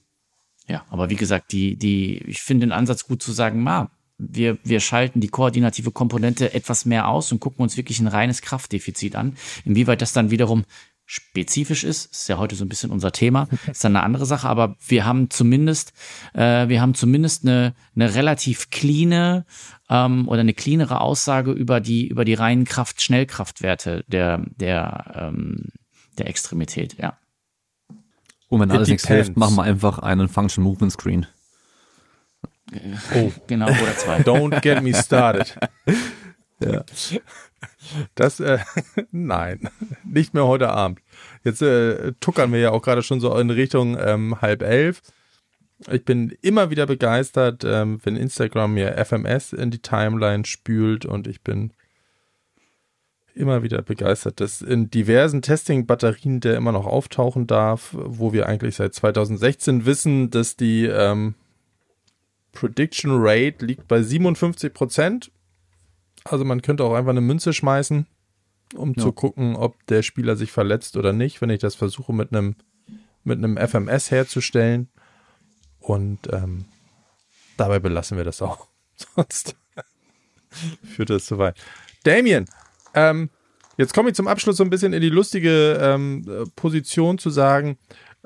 ja, aber wie gesagt, die, die, ich finde den Ansatz gut zu sagen, ma, wir, wir schalten die koordinative Komponente etwas mehr aus und gucken uns wirklich ein reines Kraftdefizit an. Inwieweit das dann wiederum spezifisch ist, ist ja heute so ein bisschen unser Thema, ist dann eine andere Sache, aber wir haben zumindest, äh, wir haben zumindest eine, eine relativ cleane ähm, oder eine cleanere Aussage über die, über die reinen Kraft-Schnellkraftwerte der, der, ähm, der Extremität, ja. Und wenn alles nichts hilft, machen wir einfach einen Function Movement Screen. Oh, genau, oder zwei. Don't get me started. ja. Das, äh, nein, nicht mehr heute Abend. Jetzt äh, tuckern wir ja auch gerade schon so in Richtung ähm, halb elf. Ich bin immer wieder begeistert, ähm, wenn Instagram mir FMS in die Timeline spült und ich bin immer wieder begeistert, dass in diversen Testing-Batterien der immer noch auftauchen darf, wo wir eigentlich seit 2016 wissen, dass die ähm, Prediction Rate liegt bei 57 Prozent. Also man könnte auch einfach eine Münze schmeißen, um ja. zu gucken, ob der Spieler sich verletzt oder nicht, wenn ich das versuche mit einem mit einem FMS herzustellen. Und ähm, dabei belassen wir das auch. Sonst führt das zu weit. Damien, ähm, jetzt komme ich zum Abschluss so ein bisschen in die lustige ähm, Position zu sagen,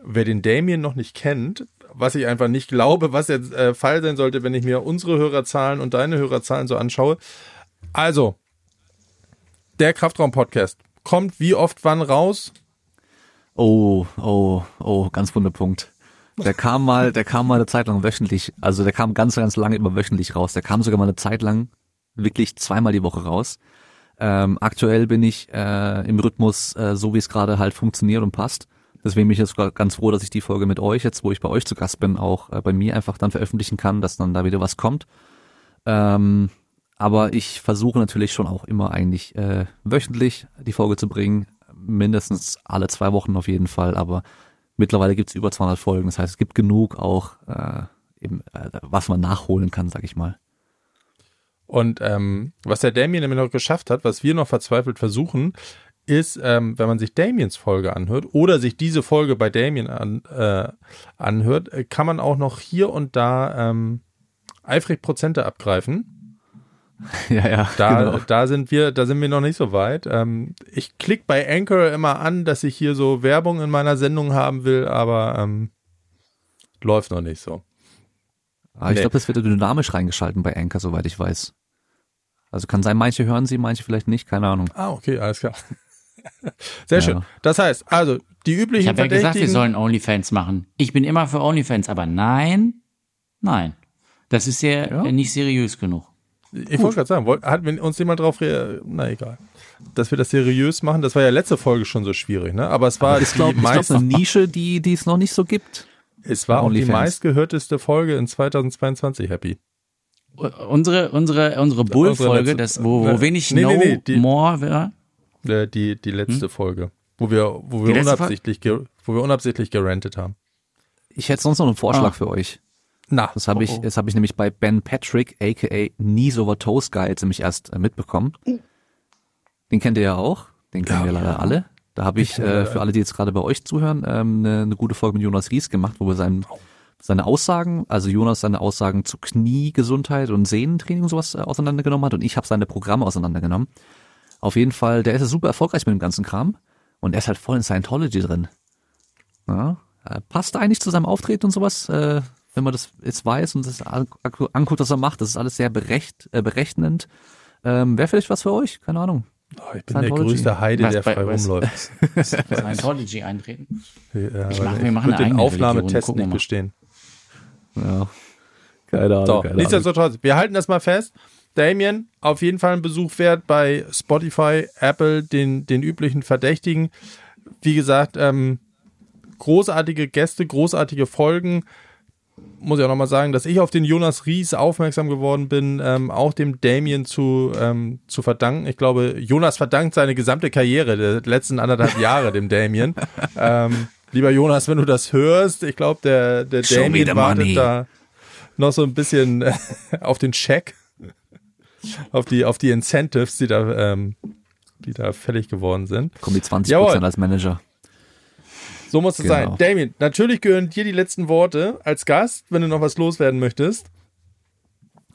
wer den Damien noch nicht kennt, was ich einfach nicht glaube, was jetzt äh, Fall sein sollte, wenn ich mir unsere Hörerzahlen und deine Hörerzahlen so anschaue. Also, der Kraftraum-Podcast kommt wie oft wann raus? Oh, oh, oh, ganz wunder Punkt. Der kam mal, der kam mal eine Zeit lang wöchentlich, also der kam ganz, ganz lange immer wöchentlich raus. Der kam sogar mal eine Zeit lang wirklich zweimal die Woche raus. Ähm, aktuell bin ich äh, im Rhythmus, äh, so wie es gerade halt funktioniert und passt. Deswegen bin ich jetzt ganz froh, dass ich die Folge mit euch, jetzt wo ich bei euch zu Gast bin, auch äh, bei mir einfach dann veröffentlichen kann, dass dann da wieder was kommt. Ähm, aber ich versuche natürlich schon auch immer eigentlich äh, wöchentlich die Folge zu bringen. Mindestens alle zwei Wochen auf jeden Fall. Aber mittlerweile gibt's über 200 Folgen. Das heißt, es gibt genug auch, äh, eben, äh, was man nachholen kann, sag ich mal. Und ähm, was der Damien nämlich noch geschafft hat, was wir noch verzweifelt versuchen, ist, ähm, wenn man sich Damiens Folge anhört oder sich diese Folge bei Damien an, äh, anhört, äh, kann man auch noch hier und da ähm, eifrig Prozente abgreifen. Ja, ja. Da, genau. da sind wir, da sind wir noch nicht so weit. Ähm, ich klicke bei Anchor immer an, dass ich hier so Werbung in meiner Sendung haben will, aber ähm, läuft noch nicht so. Ah, ich nee. glaube, das wird dynamisch reingeschalten bei Anchor, soweit ich weiß. Also kann sein, manche hören sie, manche vielleicht nicht, keine Ahnung. Ah, okay, alles klar. Sehr ja. schön. Das heißt, also die üblichen Ich habe ja gesagt, wir sollen OnlyFans machen. Ich bin immer für OnlyFans, aber nein, nein. Das ist ja, ja. nicht seriös genug. Ich wollte gerade sagen, wollt, hat uns jemand drauf, na egal, dass wir das seriös machen, das war ja letzte Folge schon so schwierig, ne? Aber es war Aber ich, glaub, eine Nische, die, die es noch nicht so gibt. Es war auch die meistgehörteste Folge in 2022, Happy. Unsere, unsere, unsere Bull-Folge, das, wo, wo wenig nee, No nee, nee, die, More war. Äh, die, die letzte hm? Folge, wo wir, wo wir unabsichtlich, wo wir unabsichtlich gerantet haben. Ich hätte sonst noch einen Vorschlag ah. für euch. Na, das habe ich, oh, oh. das habe ich nämlich bei Ben Patrick, aka Knees Over Toes Guy, jetzt nämlich erst äh, mitbekommen. Den kennt ihr ja auch, den kennen ja, wir leider ja. alle. Da habe ich, äh, für alle, die jetzt gerade bei euch zuhören, ähm, eine, eine gute Folge mit Jonas Ries gemacht, wo wir sein, seine Aussagen, also Jonas seine Aussagen zu Kniegesundheit und Sehnentraining und sowas äh, auseinandergenommen hat und ich habe seine Programme auseinandergenommen. Auf jeden Fall, der ist ja super erfolgreich mit dem ganzen Kram und er ist halt voll in Scientology drin. Ja, passt eigentlich zu seinem Auftreten und sowas. Äh, wenn man das jetzt weiß und das anguckt, was er macht, das ist alles sehr berecht, äh, berechnend. Ähm, Wäre vielleicht was für euch? Keine Ahnung. Oh, ich bin der größte Heide, was der frei rumläuft. Scientology eintreten? Ja, ich mach, wir machen den Aufnahmetest nicht bestehen. Ja. Keine Ahnung. So, nichtsdestotrotz, wir halten das mal fest. Damien, auf jeden Fall ein Besuch wert bei Spotify, Apple, den, den üblichen Verdächtigen. Wie gesagt, ähm, großartige Gäste, großartige Folgen muss ich auch nochmal sagen, dass ich auf den Jonas Ries aufmerksam geworden bin, ähm, auch dem Damien zu, ähm, zu verdanken. Ich glaube, Jonas verdankt seine gesamte Karriere der letzten anderthalb Jahre dem Damien. ähm, lieber Jonas, wenn du das hörst, ich glaube, der, der Damien wartet money. da noch so ein bisschen auf den Check, auf die, auf die Incentives, die da, ähm, die da fällig geworden sind. Kommen die 20 Prozent als Manager. So muss es genau. sein. Damien, natürlich gehören dir die letzten Worte als Gast, wenn du noch was loswerden möchtest.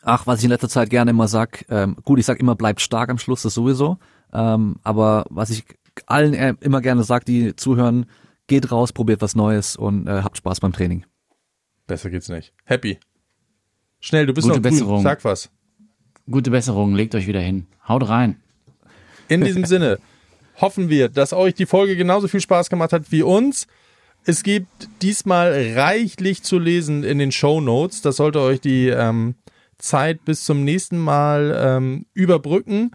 Ach, was ich in letzter Zeit gerne immer sag, ähm, gut, ich sag immer, bleibt stark am Schluss, das sowieso. Ähm, aber was ich allen immer gerne sag, die zuhören, geht raus, probiert was Neues und äh, habt Spaß beim Training. Besser geht's nicht. Happy. Schnell, du bist Gute noch Besserung. Grün. Sag was. Gute Besserung, legt euch wieder hin. Haut rein. In diesem Sinne, hoffen wir, dass euch die Folge genauso viel Spaß gemacht hat wie uns. Es gibt diesmal reichlich zu lesen in den Show Notes. Das sollte euch die ähm, Zeit bis zum nächsten Mal ähm, überbrücken.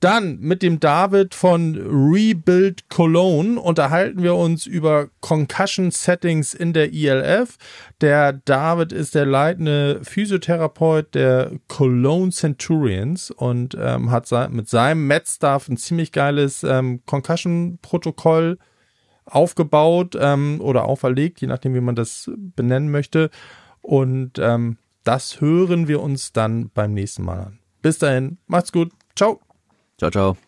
Dann mit dem David von Rebuild Cologne unterhalten wir uns über Concussion Settings in der ILF. Der David ist der leitende Physiotherapeut der Cologne Centurions und ähm, hat mit seinem Med-Staff ein ziemlich geiles ähm, Concussion-Protokoll aufgebaut ähm, oder auferlegt, je nachdem, wie man das benennen möchte. Und ähm, das hören wir uns dann beim nächsten Mal an. Bis dahin, macht's gut. Ciao. Ciao, ciao.